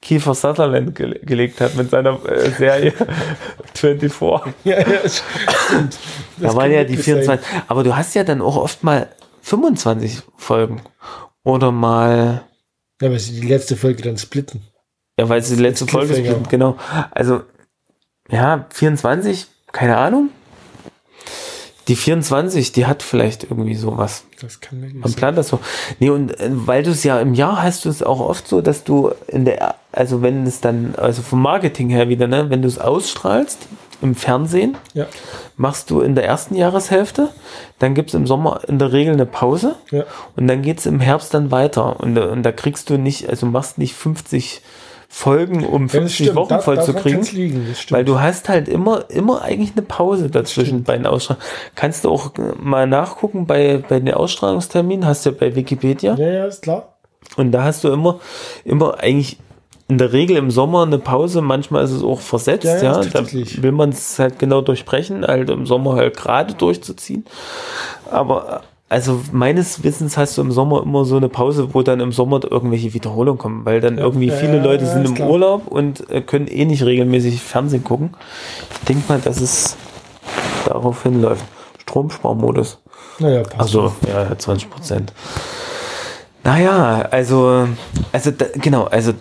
Kiefer Sutherland gele gelegt hat mit seiner äh, Serie 24. Ja, ja, stimmt. Das Da waren ja die wirklich sein. 24. Aber du hast ja dann auch oft mal 25 Folgen. Oder mal, Ja, weil sie die letzte Folge dann splitten. ja, weil sie die letzte Folge sind, genau. Also, ja, 24, keine Ahnung. Die 24, die hat vielleicht irgendwie sowas. Das kann wirklich Man sein. plant das so. Nee, und äh, weil du es ja im Jahr hast du es auch oft so, dass du in der, also wenn es dann, also vom Marketing her wieder, ne, wenn du es ausstrahlst im Fernsehen. Ja. Machst du in der ersten Jahreshälfte, dann gibt es im Sommer in der Regel eine Pause Ja. und dann geht es im Herbst dann weiter. Und, und da kriegst du nicht, also machst nicht 50 Folgen, um Ja, das 50 stimmt. Wochen Da- voll zu kriegen. liegen. Weil du hast halt immer, immer eigentlich eine Pause dazwischen bei den Ausstrahlungen. Kannst du auch äh, mal nachgucken bei, bei den Ausstrahlungsterminen, hast du ja bei Wikipedia. Ja, ja, ist klar. Und da hast du immer, immer eigentlich in der Regel im Sommer eine Pause. Manchmal ist es auch versetzt, Ja, ja. ja, Da will man es halt genau durchbrechen, halt im Sommer halt gerade durchzuziehen. Aber also meines Wissens hast du im Sommer immer so eine Pause, wo dann im Sommer irgendwelche Wiederholungen kommen, weil dann irgendwie ja, viele ja, Leute sind im klar. Urlaub und äh, können eh nicht regelmäßig Fernsehen gucken. Ich denke mal, dass es darauf hinläuft. Stromsparmodus. Naja, passt. Also, ja, 20 Prozent. Naja, also, also da, genau, also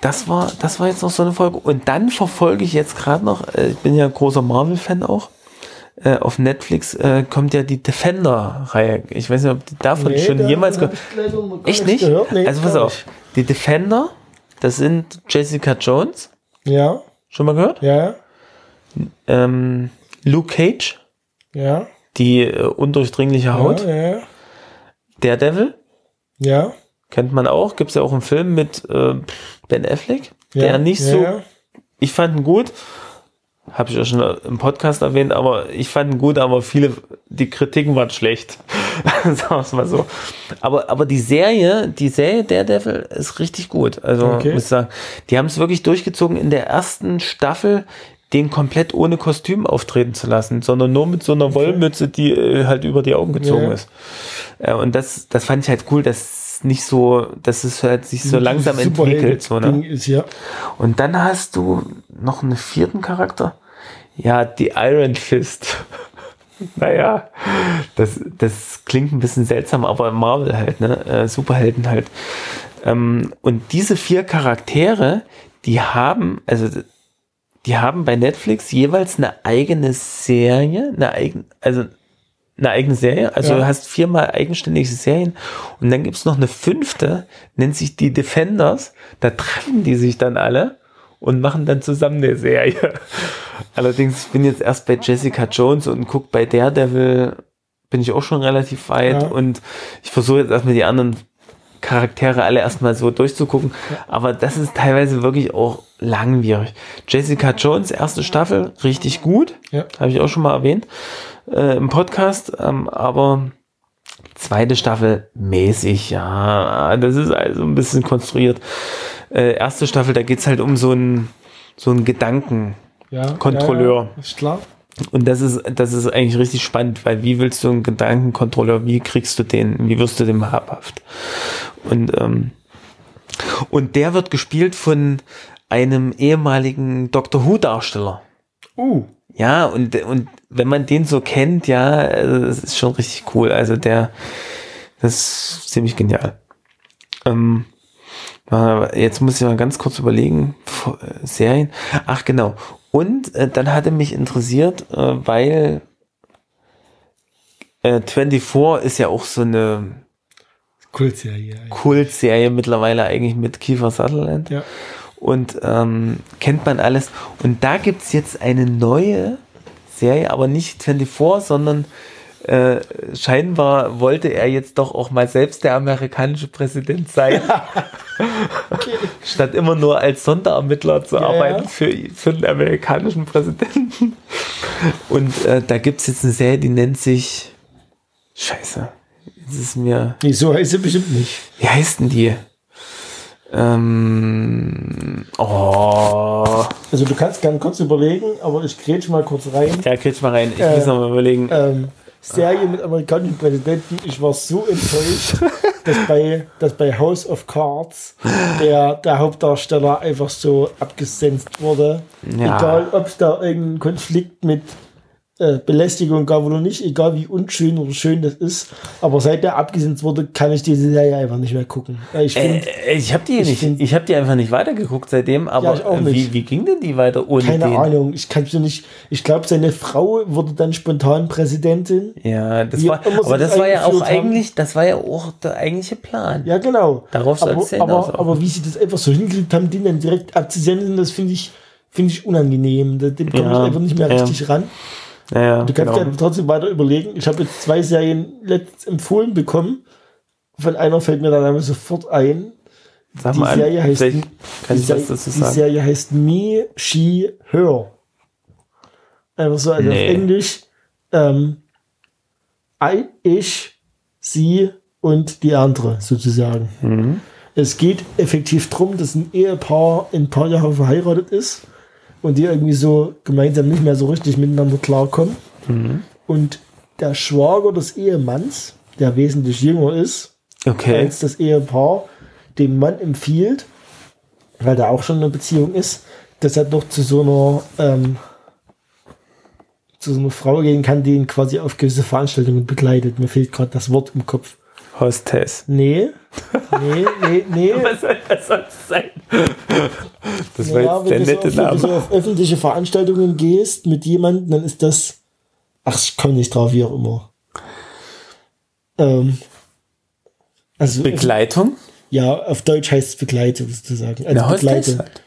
das war, das war jetzt noch so eine Folge. Und dann verfolge ich jetzt gerade noch, äh, ich bin ja großer Marvel-Fan auch. Äh, auf Netflix äh, kommt ja die Defender-Reihe. Ich weiß nicht, ob die davon Nee, schon jemals gar Echt nicht? gehört. Nee, also pass auf. Die Defender, das sind Jessica Jones. Ja, Schon mal gehört? ja, Ähm, Luke Cage, ja. die äh, undurchdringliche Haut. Ja, ja, Daredevil, ja. Kennt man auch, gibt es ja auch einen Film mit äh, Ben Affleck, ja, der nicht ja, so, Ja. ich fand ihn gut, habe ich ja schon im Podcast erwähnt, aber ich fand ihn gut, aber viele, die Kritiken waren schlecht, sagen wir es mal so. Aber, aber die Serie, die Serie Daredevil ist richtig gut, also Okay. muss ich sagen, die haben es wirklich durchgezogen in der ersten Staffel, den komplett ohne Kostüm auftreten zu lassen, sondern nur mit so einer Wollmütze, die äh, halt über die Augen gezogen Ja. ist. Und das, das fand ich halt cool, dass nicht so, dass es halt sich so langsam entwickelt. So, ne? ist ja. Und dann hast du noch einen vierten Charakter. Ja, die Iron Fist. naja, das, das klingt ein bisschen seltsam, aber Marvel halt, ne? Äh, Superhelden halt. Ähm, und diese vier Charaktere, die haben, also die haben bei Netflix jeweils eine eigene Serie, eine eigen, also eine eigene Serie. Also Ja. du hast viermal eigenständige Serien und dann gibt's noch eine fünfte, nennt sich die Defenders. Da treffen die sich dann alle und machen dann zusammen eine Serie. Allerdings, ich bin jetzt erst bei Jessica Jones und guck bei Daredevil, bin ich auch schon relativ weit Ja. und ich versuche jetzt erstmal die anderen Charaktere alle erstmal so durchzugucken. Aber das ist teilweise wirklich auch langwierig. Jessica Jones, erste Staffel, richtig gut. Ja. Habe ich auch schon mal erwähnt äh, im Podcast. Ähm, aber zweite Staffel mäßig, ja. Das ist also ein bisschen konstruiert. Äh, erste Staffel, da geht's halt um so einen so einen Gedanken. Ja Kontrolleur. Ja, ist klar. Und das ist, das ist eigentlich richtig spannend, weil wie willst du einen Gedankenkontrolleur, wie kriegst du den, wie wirst du dem habhaft? Und, ähm, und der wird gespielt von einem ehemaligen Doctor Who-Darsteller. Uh, Ja, und, und wenn man den so kennt, ja, das ist schon richtig cool. Also der, das ist ziemlich genial. Ähm, äh, jetzt muss ich mal ganz kurz überlegen, Serien. Ach genau. Und äh, dann hatte mich interessiert, äh, weil äh, 24 ist ja auch so eine Kultserie. eigentlich. Kultserie mittlerweile eigentlich mit Kiefer Sutherland Ja. und ähm, kennt man alles. Und da gibt's jetzt eine neue Serie, aber nicht 24, sondern äh, scheinbar wollte er jetzt doch auch mal selbst der amerikanische Präsident sein, statt immer nur als Sonderermittler zu Ja, arbeiten ja. für, für den amerikanischen Präsidenten. Und äh, da gibt's jetzt eine Serie, die nennt sich Scheiße. Jetzt ist mir. Nee, so heißt sie bestimmt nicht. Wie heißt denn die? Ähm, oh. Also du kannst gerne kurz überlegen, aber ich grätsch mal kurz rein. Ja, kriegst mal rein. Ich Äh, muss noch mal überlegen. Ähm, Serie mit amerikanischen Präsidenten. Ich war so enttäuscht, dass bei, dass bei House of Cards der, der Hauptdarsteller einfach so abgesenzt wurde. Ja. Egal, ob es da irgendeinen Konflikt mit äh, Belästigung gab oder nicht, egal wie unschön oder schön das ist. Aber seit der abgesenzt wurde, kann ich diese Serie einfach nicht mehr gucken. Ich finde, Äh, ich habe die ich nicht, find- ich habe die einfach nicht weitergeguckt seitdem, aber äh, nicht. Wie, wie ging denn die weiter ohne keine den? Ahnung, ich kann so nicht. Ich glaube, seine Frau wurde dann spontan Präsidentin. Ja, das war, aber das war ja auch haben. eigentlich, das war ja auch der eigentliche Plan. Ja, genau. Darauf aber, soll's ja hinauslaufen. aber, aber wie sie das einfach so hingekriegt haben, den dann direkt abzusenden, das finde ich, finde ich unangenehm. Dem komme Ja, ich einfach nicht mehr ja. richtig ran. Naja, Du kannst genau. ja trotzdem weiter überlegen. Ich habe jetzt zwei Serien letzt empfohlen bekommen. Von einer fällt mir dann aber sofort ein. Sag Die mal an, Serie heißt, kann die, ich Serie, dazu die sagen. Serie heißt Me, She, Her. Einfach so, also Nee. auf Englisch. Ähm, I, ich, sie und die andere sozusagen. Mhm. Es geht effektiv darum, dass ein Ehepaar ein paar Jahre verheiratet ist und die irgendwie so gemeinsam nicht mehr so richtig miteinander klarkommen. Mhm. Und der Schwager des Ehemanns, der wesentlich jünger ist Okay. als das Ehepaar, dem Mann empfiehlt, weil der auch schon in einer Beziehung ist, dass er doch zu so einer ähm, zu so einer Frau gehen kann, die ihn quasi auf gewisse Veranstaltungen begleitet. Mir fehlt gerade das Wort im Kopf. Hostess. Nee, nee, nee, nee. Was soll das sonst sein? Das war Ja, jetzt der wenn, du so nette auf, wenn du so Name. auf öffentliche Veranstaltungen gehst mit jemandem, dann ist das. Ach, ich komme nicht drauf, wie auch immer. Ähm, also, Begleitung? ja, auf Deutsch heißt es Begleitung sozusagen. Also Hostess? Begleitung. halt.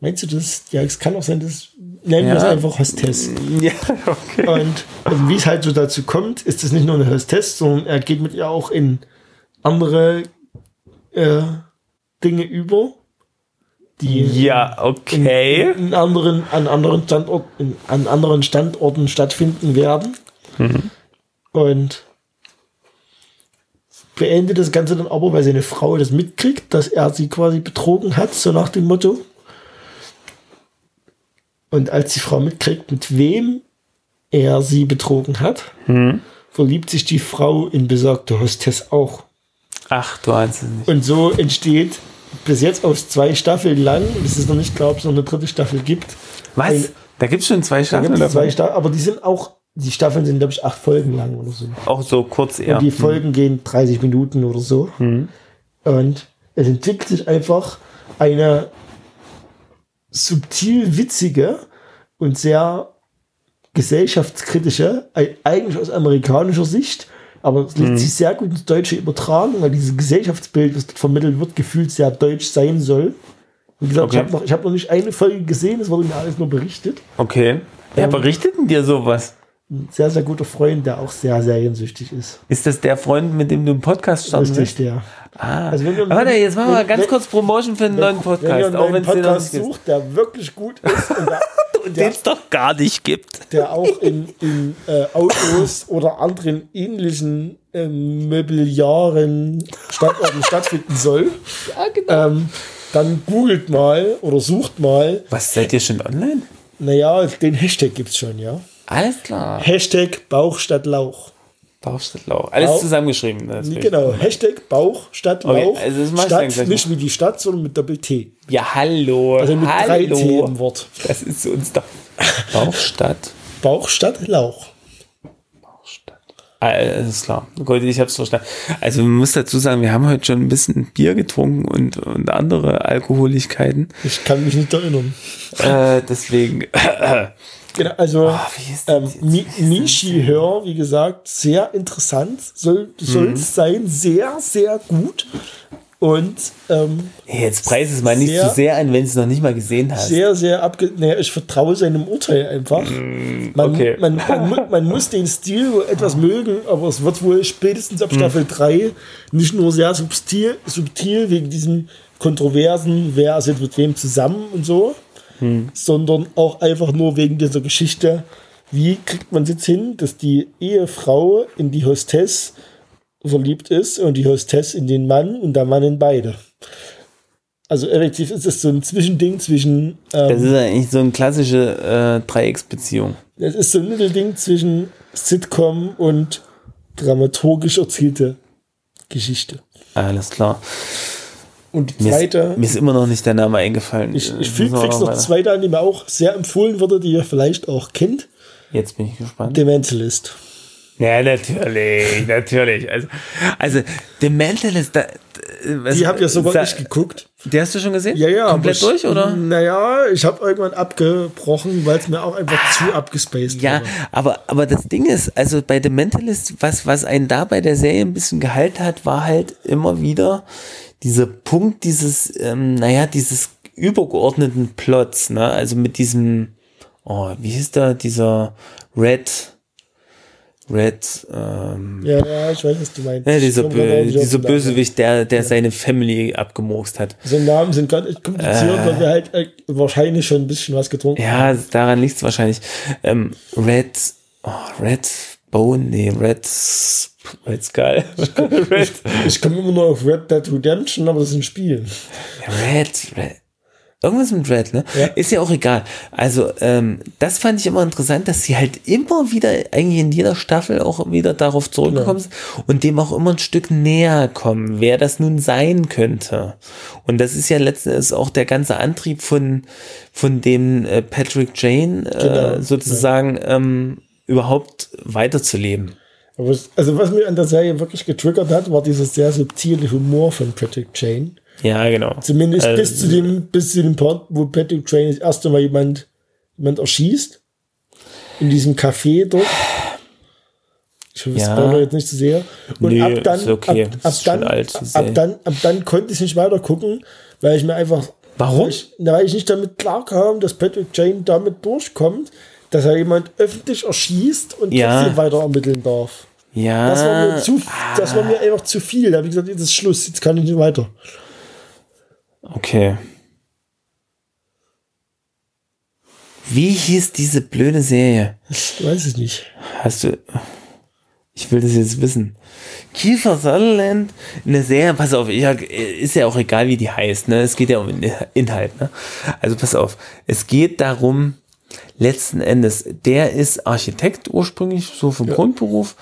Meinst du das? Ja, es kann auch sein, dass. Nennen wir es einfach Hostess. Ja, okay. Und ähm, wie es halt so dazu kommt, ist es nicht nur eine Hostess, sondern er geht mit ihr auch in andere äh, Dinge über, die Ja, okay. in anderen, an anderen Standorten, an anderen Standorten stattfinden werden. Und beendet das Ganze dann aber, weil seine Frau das mitkriegt, dass er sie quasi betrogen hat, so nach dem Motto. Und als die Frau mitkriegt, mit wem er sie betrogen hat, verliebt sich die Frau in besagte Hostess auch. Ach, du ahnst es nicht. Und so entsteht bis jetzt aus zwei Staffeln lang, und es ist noch nicht klar, ob es noch eine dritte Staffel gibt. Was? Ein- da gibt es schon zwei Da Staffeln es zwei? Staffeln, aber die sind auch, die Staffeln sind, glaube ich, acht Folgen lang oder so. Auch so kurz eher. Und die Folgen gehen 30 Minuten oder so. Und es entwickelt sich einfach eine subtil witzige und sehr gesellschaftskritische, ei- eigentlich aus amerikanischer Sicht, aber es lässt sich sehr gut ins Deutsche übertragen, weil dieses Gesellschaftsbild, was dort vermittelt wird, gefühlt sehr deutsch sein soll. Wie gesagt, ich Okay. habe noch, ich hab noch nicht eine Folge gesehen, es wurde mir alles nur berichtet. Okay. Wer berichtet denn dir sowas? Ein sehr, sehr guter Freund, der auch sehr seriensüchtig ist. Ist das der Freund, mit dem du einen Podcast starten Richtig, der. Ah. Also wenn du- Warte, jetzt machen wir wenn- ganz wenn- kurz Promotion für einen neuen Wenn Podcast. ihr einen auch wenn neuen Podcast sucht, der wirklich gut ist und der, Den es doch gar nicht gibt. der auch in, in äh, Autos oder anderen ähnlichen ähm, mobiliaren Standorten stattfinden soll, Ja, genau. ähm, dann googelt mal oder sucht mal. Was, seid ihr schon online? Naja, den Hashtag gibt es schon, ja. Alles klar. Hashtag Bauch statt Lauch. Bauch statt Lauch. Alles Bauch- zusammengeschrieben. natürlich. Genau, Hashtag Bauch statt Okay, Lauch. also das Stadt, nicht wie die Stadt, sondern mit Doppel-T. Ja, hallo. Also mit drei T hallo. im Wort. Das ist uns doch. Bauch statt Bauch statt Lauch. Stadt. Alles klar. Gut, ich hab's verstanden. Also man muss dazu sagen, wir haben heute schon ein bisschen Bier getrunken und, und andere Alkoholigkeiten. Ich kann mich nicht erinnern. äh, deswegen. Genau, also wie ist ähm? Mi- Hör, wie gesagt, sehr interessant, soll Mhm. es sein, sehr, sehr gut und ähm, Hey, jetzt preis es mal nicht Sehr- zu sehr an, wenn du es noch nicht mal gesehen hast. sehr, sehr abge... Naja, ich vertraue seinem Urteil einfach. Man, Mm, okay. man, man, man muss den Stil etwas mögen, aber es wird wohl spätestens Mm. ab Staffel 3 nicht nur sehr subtil, subtil wegen diesem kontroversen, wer ist jetzt mit wem zusammen und so, Mm. sondern auch einfach nur wegen dieser Geschichte, wie kriegt man es jetzt hin, dass die Ehefrau in die Hostess verliebt ist und die Hostess in den Mann und der Mann in beide. Also effektiv ist es so ein Zwischending zwischen Das ähm, ist eigentlich so eine klassische äh, Dreiecksbeziehung. es ist so ein Mittelding zwischen Sitcom und dramaturgisch erzielte Geschichte. Alles klar. Und die Mir zweite, ist, mir ist immer noch nicht der Name eingefallen. ich, Äh, ich füge müssen wir fix noch weiter. zwei an, die mir auch sehr empfohlen wurde, die ihr vielleicht auch kennt. Jetzt bin ich gespannt. The Mentalist. Ja, natürlich, natürlich. Also, also The Mentalist, da, was, Die habt ihr sogar sa- nicht geguckt. Die hast du schon gesehen? Ja, ja. Komplett aber durch, ich, oder? Naja, ich habe irgendwann abgebrochen, weil es mir auch einfach zu abgespaced Ja, wurde. aber, aber das Ding ist, also bei The Mentalist, was, was einen da bei der Serie ein bisschen gehalten hat, war halt immer wieder dieser Punkt, dieses, ähm, naja, dieses übergeordneten Plots, ne? Also mit diesem, oh, wie hieß da, dieser Red, Red, ähm, Ja, ja, ich weiß, was du meinst. ja, dieser, Bö dieser. Bösewicht, der, der seine Family abgemurkst hat. So Namen sind gerade kompliziert, Äh. weil wir halt äh, wahrscheinlich schon ein bisschen was getrunken Ja, daran liegt's wahrscheinlich. Ähm, Red, oh, Red Bone, nee, Red, Red Skull. Red, Ich komme immer nur auf Red Dead Redemption, aber das ist ein Spiel. Red, Red. Irgendwas mit Red, ne? Ja. Ist ja auch egal. Also, ähm, das fand ich immer interessant, dass sie halt immer wieder, eigentlich in jeder Staffel auch wieder darauf zurückgekommen sind und dem auch immer ein Stück näher kommen, wer das nun sein könnte. Und das ist ja letzten Endes auch der ganze Antrieb von, von dem äh, Patrick Jane, äh, Genau, sozusagen, ähm, überhaupt weiterzuleben. Also was mir an der Serie wirklich getriggert hat, war dieser sehr subtile Humor von Patrick Jane. Ja, genau. Zumindest Also, bis zu dem, bis zu dem Part, wo Patrick Jane das erste Mal jemand, jemand erschießt. In diesem Café dort. Ich hoffe, Ja. spoilere jetzt nicht zu sehr. Und Nee, ab dann, okay. ab, ab, dann, alt, ab, dann, ab dann konnte ich nicht weiter gucken, weil ich mir einfach, Warum? weil ich, weil ich nicht damit klarkam, dass Patrick Jane damit durchkommt, dass er jemand öffentlich erschießt und Ja. trotzdem weiter ermitteln darf. Ja. Das war mir zu, das war mir einfach zu viel. Da habe ich gesagt, jetzt ist Schluss, jetzt kann ich nicht weiter. Okay. Wie hieß diese blöde Serie? Ich weiß es nicht. Hast du. Ich will das jetzt wissen. Kiefer Sutherland, eine Serie, pass auf, ich, ist ja auch egal, wie die heißt, ne? Es geht ja um Inhalt, ne? Also pass auf, es geht darum, letzten Endes, der ist Architekt ursprünglich, so vom Grundberuf,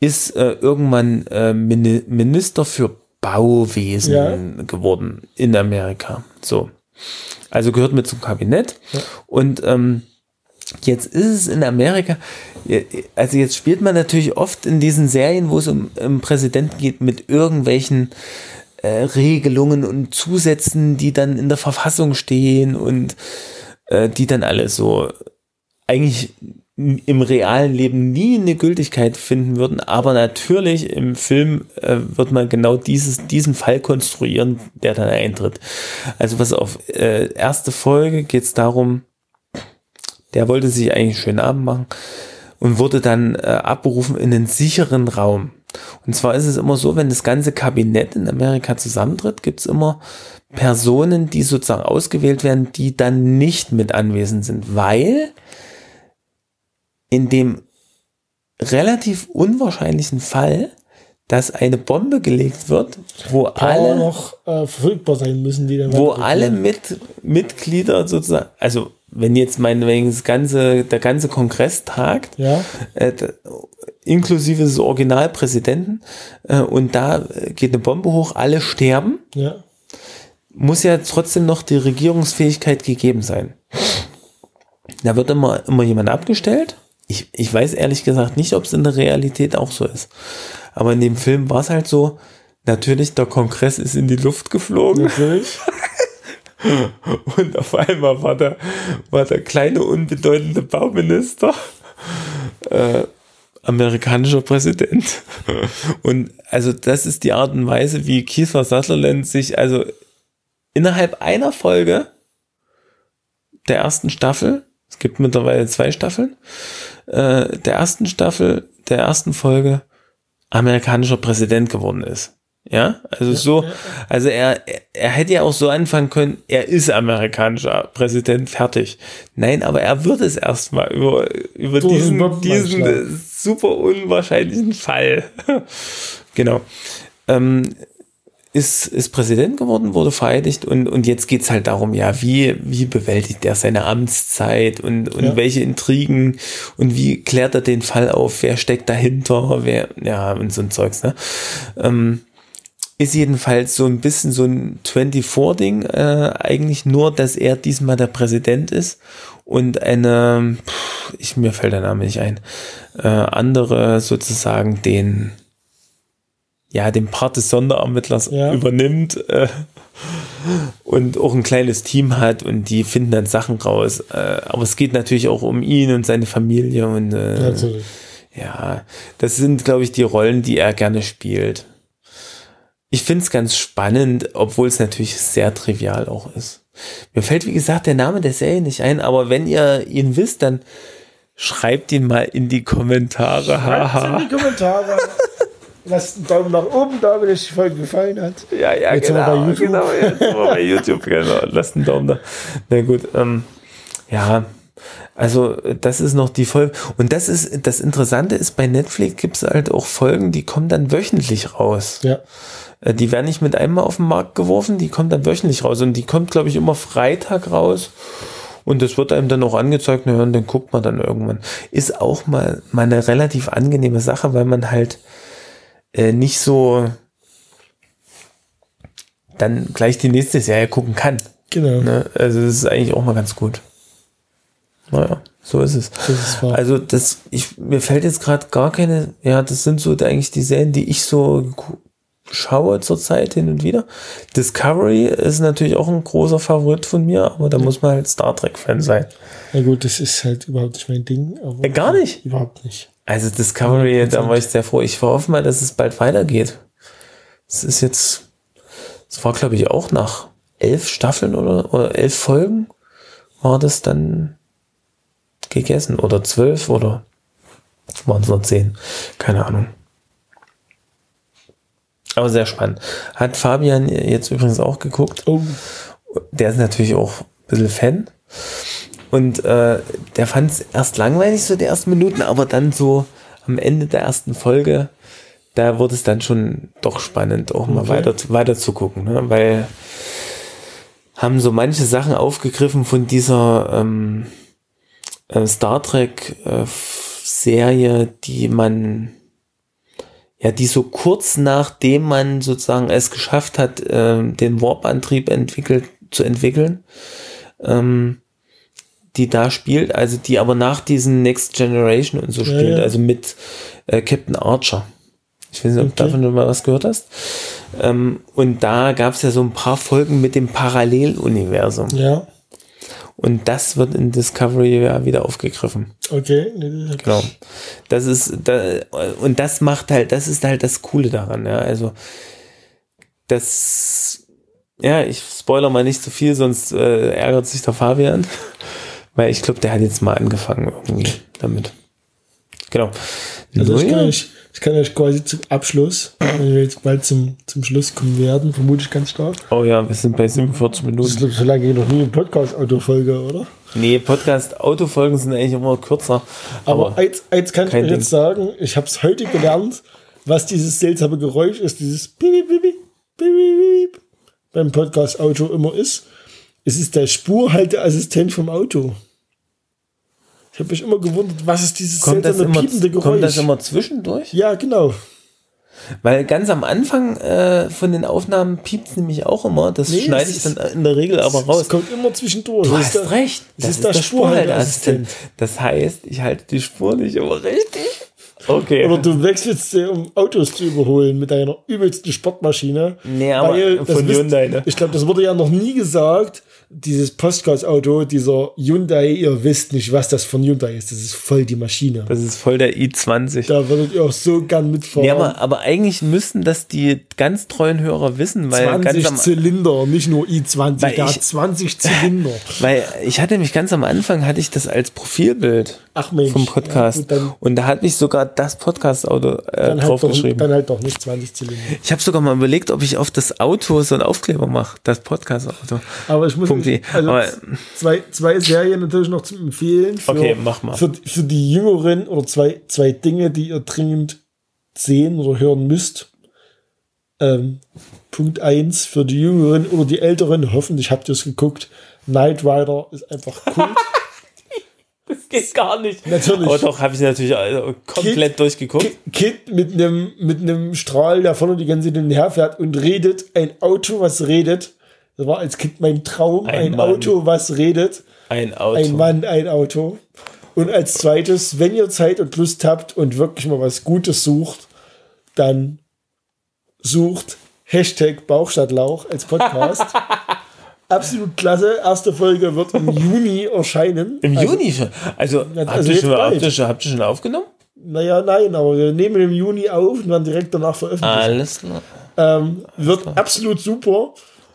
ist äh, irgendwann äh, Mini- Minister für Bauwesen Ja. geworden in Amerika. So. Also gehört mit zum Kabinett. Und ähm, jetzt ist es in Amerika, also jetzt spielt man natürlich oft in diesen Serien, wo es um, um Präsidenten geht, mit irgendwelchen äh, Regelungen und Zusätzen, die dann in der Verfassung stehen und äh, die dann alle so eigentlich im realen Leben nie eine Gültigkeit finden würden, aber natürlich im Film äh, wird man genau dieses, diesen Fall konstruieren, der dann eintritt. Also pass auf, äh, erste Folge geht es darum, der wollte sich eigentlich einen schönen Abend machen und wurde dann äh, abberufen in einen sicheren Raum. Und zwar ist es immer so, wenn das ganze Kabinett in Amerika zusammentritt, gibt es immer Personen, die sozusagen ausgewählt werden, die dann nicht mit anwesend sind, weil in dem relativ unwahrscheinlichen Fall, dass eine Bombe gelegt wird, wo Aber alle noch äh, verfügbar sein müssen, die dann wo alle mit, Mitglieder sozusagen, also wenn jetzt meinetwegen das ganze, der ganze Kongress tagt, Ja, äh, inklusive des Originalpräsidenten, äh, und da geht eine Bombe hoch, alle sterben, ja. muss ja trotzdem noch die Regierungsfähigkeit gegeben sein. Da wird immer, immer jemand abgestellt. Ich, ich weiß ehrlich gesagt nicht, ob es in der Realität auch so ist. Aber in dem Film war es halt so, natürlich, der Kongress ist in die Luft geflogen. Natürlich. Und auf einmal war der, war der kleine, unbedeutende Bauminister äh, amerikanischer Präsident. Und also das ist die Art und Weise, wie Kiefer Sutherland sich also innerhalb einer Folge der ersten Staffel, es gibt mittlerweile zwei Staffeln, äh, der ersten Staffel, der ersten Folge amerikanischer Präsident geworden ist. Ja, also so, also er, er, hätte ja auch so anfangen können, er ist amerikanischer Präsident, fertig. Nein, aber er wird es erstmal über, über den diesen, diesen super unwahrscheinlichen Fall. genau. Ähm, ist, ist Präsident geworden, wurde vereidigt und, und jetzt geht's halt darum, ja, wie, wie bewältigt er seine Amtszeit und, und Ja. welche Intrigen und wie klärt er den Fall auf, wer steckt dahinter, wer, ja, und so ein Zeugs, ne? Ähm, ist jedenfalls so ein bisschen so ein 24-Ding, äh, eigentlich nur, dass er diesmal der Präsident ist und eine, pff, ich, mir fällt der Name nicht ein, äh, andere sozusagen den, ja, den Part des Sonderermittlers Ja. übernimmt äh, und auch ein kleines Team hat und die finden dann Sachen raus. Äh, aber es geht natürlich auch um ihn und seine Familie und äh, Natürlich. ja, das sind, glaube ich, die Rollen, die er gerne spielt. Ich finde es ganz spannend, obwohl es natürlich sehr trivial auch ist. Mir fällt, wie gesagt, der Name der Serie nicht ein, aber wenn ihr ihn wisst, dann schreibt ihn mal in die Kommentare. Haha. in die Kommentare. Lasst einen Daumen nach oben da, wenn euch die Folge gefallen hat. Ja, ja, Jetzt sind wir genau. bei YouTube. Genau, jetzt sind wir bei YouTube, genau. Lasst einen Daumen da. Na gut, ähm, ja. Also, das ist noch die Folge. Und das ist, das Interessante ist, bei Netflix gibt es halt auch Folgen, die kommen dann wöchentlich raus. Ja. Äh, Die werden nicht mit einmal auf den Markt geworfen, die kommt dann wöchentlich raus. Und die kommt, glaube ich, immer Freitag raus. Und das wird einem dann auch angezeigt, naja, und dann guckt man dann irgendwann. Ist auch mal, mal eine relativ angenehme Sache, weil man halt äh, nicht so dann gleich die nächste Serie gucken kann. Genau. Ne? Also das ist eigentlich auch mal ganz gut. Naja, so ist es. Das ist. Also das, ich, mir fällt jetzt gerade gar keine, ja, das sind so eigentlich die Serien, die ich so schaue zurzeit hin und wieder. Discovery ist natürlich auch ein großer Favorit von mir, aber da muss man halt Star Trek-Fan sein. Na gut, das ist halt überhaupt nicht mein Ding. Äh, gar nicht? Überhaupt nicht. Also Discovery, da war ich sehr froh. Ich hoffe mal, dass es bald weitergeht. Es ist jetzt, es war glaube ich auch nach elf Staffeln oder, oder elf Folgen war das dann gegessen oder zwölf oder waren es noch zehn? Keine Ahnung. Aber sehr spannend. Hat Fabian jetzt übrigens auch geguckt. Oh, Der ist natürlich auch ein bisschen Fan. Und äh, der fand es erst langweilig, so die ersten Minuten, aber dann so am Ende der ersten Folge, da wurde es dann schon doch spannend, auch mal Okay. weiter, weiter zu gucken, ne? weil haben so manche Sachen aufgegriffen von dieser ähm, äh, Star Trek äh, Serie, die man ja, die so kurz nachdem man sozusagen es geschafft hat, ähm, den Warp-Antrieb entwickelt, zu entwickeln, ähm, die da spielt, also die aber nach diesen Next Generation und so Ja, spielt, ja. also mit äh, Captain Archer. Ich weiß nicht, ob du Okay. davon schon mal was gehört hast. Ähm, und da gab es ja so ein paar Folgen mit dem Paralleluniversum. ja. Und das wird in Discovery ja wieder aufgegriffen. Okay. Genau. Das ist, da, und das macht halt, das ist halt das Coole daran, ja. Also, das, ja, ich spoiler mal nicht zu viel, sonst äh, ärgert sich der Fabian. Weil ich glaube, der hat jetzt mal angefangen irgendwie damit. Genau. Also ich kann, euch, ich kann euch quasi zum Abschluss, wenn wir jetzt bald zum, zum Schluss kommen werden, vermute ich ganz stark. oh ja, wir sind bei 47 Das Minuten. ist glaub ich, so lange noch nie eine Podcast-Autofolge, oder? Nee, Podcast-Autofolgen sind eigentlich immer kürzer. Aber, Aber, eins, eins kann ich euch jetzt sagen, ich habe es heute gelernt, was dieses seltsame Geräusch ist, dieses Piep, Piep, Piep, beim Podcast-Auto immer ist. Es ist der Spurhalteassistent vom Auto. Ich habe mich immer gewundert, was ist dieses kommt, seltsame immer, piepende Geräusch? kommt das immer zwischendurch? ja, genau. Weil ganz am Anfang äh, von den Aufnahmen piept nämlich auch immer. Das Nee, schneide es ich dann in der Regel aber Es raus. kommt immer zwischendurch. Du hast ist der- recht. Das ist der Spurhalteassistent. Spurhalteassistent. Das heißt, ich halte die Spur nicht immer richtig. Okay. Oder du wechselst, äh, um Autos zu überholen mit deiner übelsten Sportmaschine. Nee, aber Weil, von Hyundai, ne? Ich glaube, das wurde ja noch nie gesagt. Dieses Postcard-Auto, dieser Hyundai, ihr wisst nicht, was das von Hyundai ist. Das ist voll die Maschine. das ist voll der i20. Da würdet ihr auch so gern mitfahren. Nee, aber, aber eigentlich müssten das die ganz treuen Hörer wissen, weil 20 ganz Zylinder, nicht nur i20, Weil der ich- hat 20 Zylinder. weil ich hatte mich ganz am Anfang hatte ich das als Profilbild Ach Mensch. vom Podcast Ja, gut, und da hat mich sogar das Podcast-Auto äh, halt draufgeschrieben. dann halt doch nicht 20 Zylinder. Ich habe sogar mal überlegt, ob ich auf das Auto so einen Aufkleber mache, das Podcast-Auto. Aber ich muss Punkt de. also Aber- zwei, zwei Serien natürlich noch zum Empfehlen. Für, Okay, mach mal. Für, für die Jüngeren oder zwei, zwei Dinge, die ihr dringend sehen oder hören müsst. Ähm, Punkt eins für die Jüngeren oder die Älteren, hoffentlich habt ihr es geguckt. Knight Rider ist einfach cool. Das geht gar nicht. Natürlich. Aber doch, habe ich natürlich komplett Kid- durchgeguckt. Kid mit einem mit einem Strahl, der vorne die ganze Zeit hin und her fährt und redet. Ein Auto, was redet. Das war als Kind mein Traum. Ein Ein. Auto, was redet. Ein Auto. Ein Mann, ein Auto. Und als zweites, wenn ihr Zeit und Lust habt und wirklich mal was Gutes sucht, dann sucht Hashtag Bauchstadtlauch als Podcast. Absolut klasse. Erste Folge wird im Juni erscheinen. Im also, Juni schon. Also, Ja, habt, also ihr schon, habt, ihr schon, habt ihr schon aufgenommen? Naja, nein, aber wir nehmen im Juni auf und werden direkt danach veröffentlichen. Alles klar. Ähm, wird absolut super.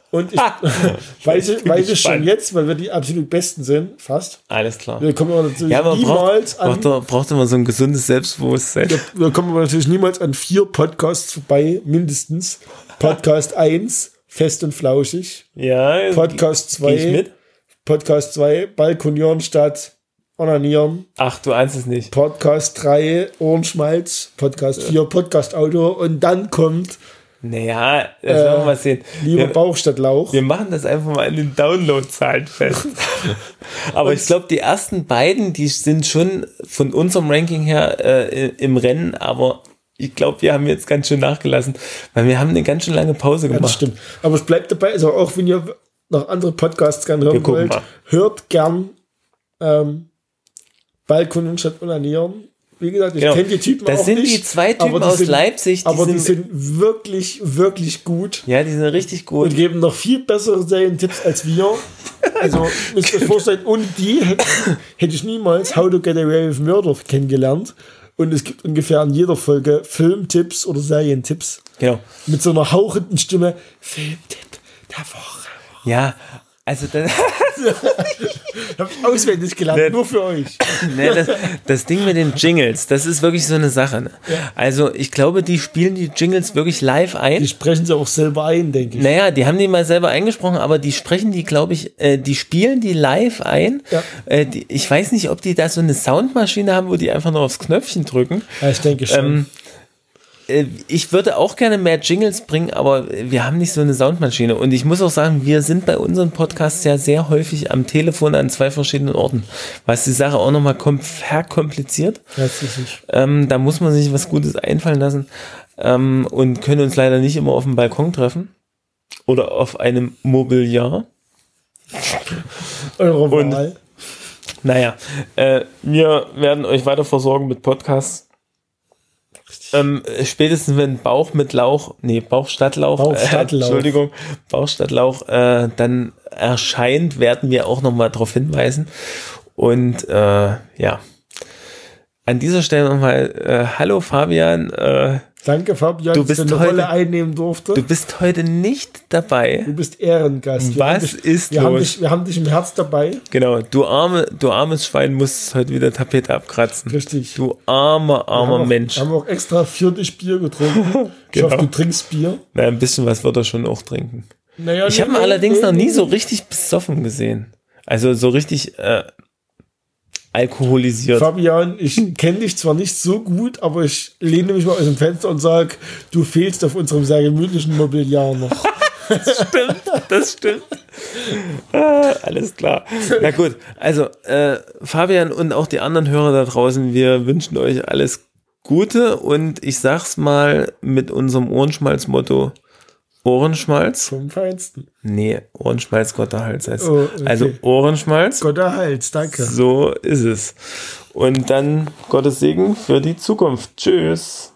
Und ich weiß, Ich bin weiß es schon jetzt, weil wir die absolut besten sind, fast. Alles klar. Wir kommen aber natürlich Ja, man niemals braucht, an. braucht, immer so ein gesundes Selbstbewusstsein. Wir kommen aber natürlich niemals an vier Podcasts vorbei, mindestens. Podcast 1, fest und flauschig. Ja, Podcast geh ich 2, mit? Podcast 2, Balkonieren statt Onanieren. Ach, du ahnst es nicht. Podcast 3, Ohrenschmalz. Podcast 4, Podcast Auto. Und dann kommt Naja, das werden wir mal sehen. lieber Wir, Bauch statt Lauch. wir machen das einfach mal in den Downloadzahlen fest. Aber ich glaube, die ersten beiden, die sind schon von unserem Ranking her äh, im Rennen, aber ich glaube, wir haben jetzt ganz schön nachgelassen, weil wir haben eine ganz schön lange Pause Ja, das gemacht. stimmt. Aber es bleibt dabei, also auch wenn ihr noch andere Podcasts gerne hören wollt, mal. hört gern ähm, Balkon statt Onanieren. Wie gesagt, ich Genau. kenne die Typen Das auch sind nicht. die zwei Typen die aus sind, Leipzig, die aber die sind- sind wirklich, wirklich gut Ja, die sind richtig gut. und geben noch viel bessere Serientipps als wir. Also, müsst ihr euch vorstellen, ohne die hätte, hätte ich niemals How to Get Away with Murder kennengelernt. Und es gibt ungefähr in jeder Folge Filmtipps oder Serientipps Genau. mit so einer hauchenden Stimme. Filmtipp der Woche. Ja, also das, Hab ich auswendig gelernt, Ne. nur für euch. ne, das, das Ding mit den Jingles, das ist wirklich so eine Sache. Ne? Also ich glaube, die spielen die Jingles wirklich live ein. Die sprechen sie auch selber ein, denke ich. Naja, die haben die mal selber eingesprochen, aber die sprechen die, glaube ich, äh, die spielen die live ein. Ja. Äh, die, ich weiß nicht, ob die da so eine Soundmaschine haben, wo die einfach nur aufs Knöpfchen drücken. Ja, ich denke schon. Ähm, Äh, ich würde auch gerne mehr Jingles bringen, aber wir haben nicht so eine Soundmaschine. Und ich muss auch sagen, wir sind bei unseren Podcasts ja sehr häufig am Telefon an zwei verschiedenen Orten, was die Sache auch nochmal kom verkompliziert. Ähm, da muss man sich was Gutes einfallen lassen ähm, und können uns leider nicht immer auf dem Balkon treffen oder auf einem Mobiliar. Eure Und- Wahl. Naja, äh, wir werden euch weiter versorgen mit Podcasts. Ähm, spätestens wenn Bauch mit Lauch, nee, Bauch statt Lauch, Bauch statt äh, Lauch. Entschuldigung, Bauch statt Lauch, äh, dann erscheint, werden wir auch nochmal darauf hinweisen. Und äh, ja, an dieser Stelle nochmal, äh, hallo Fabian, äh, Danke, Fabian, Du dass bist du eine heute- Rolle einnehmen durfte. du bist heute nicht dabei. Du bist Ehrengast. Wir Was haben dich, ist wir Haben los? dich, wir haben dich im Herz dabei. Genau, du arme, du armes Schwein musst heute wieder Tapete abkratzen. Richtig. Du armer, armer haben auch, Mensch. haben auch extra für dich Bier getrunken. Ich Genau. hoffe, du trinkst Bier. Na, ein bisschen was wird er schon auch trinken. Naja, Ich nee, habe ihn nee, allerdings nee, noch nie so richtig besoffen gesehen. Also so richtig äh, alkoholisiert. Fabian, ich kenne dich zwar nicht so gut, aber ich lehne mich mal aus dem Fenster und sage, du fehlst auf unserem sehr gemütlichen Mobiliar noch. stimmt, das stimmt. Ah, alles klar. Na gut, also äh, Fabian und auch die anderen Hörer da draußen, wir wünschen euch alles Gute und ich sag's mal mit unserem Ohrenschmalz-Motto. Ohrenschmalz? Vom Feinsten. Nee, Ohrenschmalz, Gott erhalts es. Oh, okay. Also Ohrenschmalz, Gott erhalts, danke. so ist es. Und dann Gottes Segen für die Zukunft. Tschüss.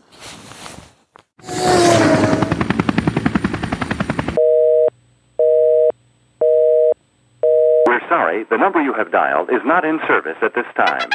We're sorry, the number you have dialed is not in service at this time.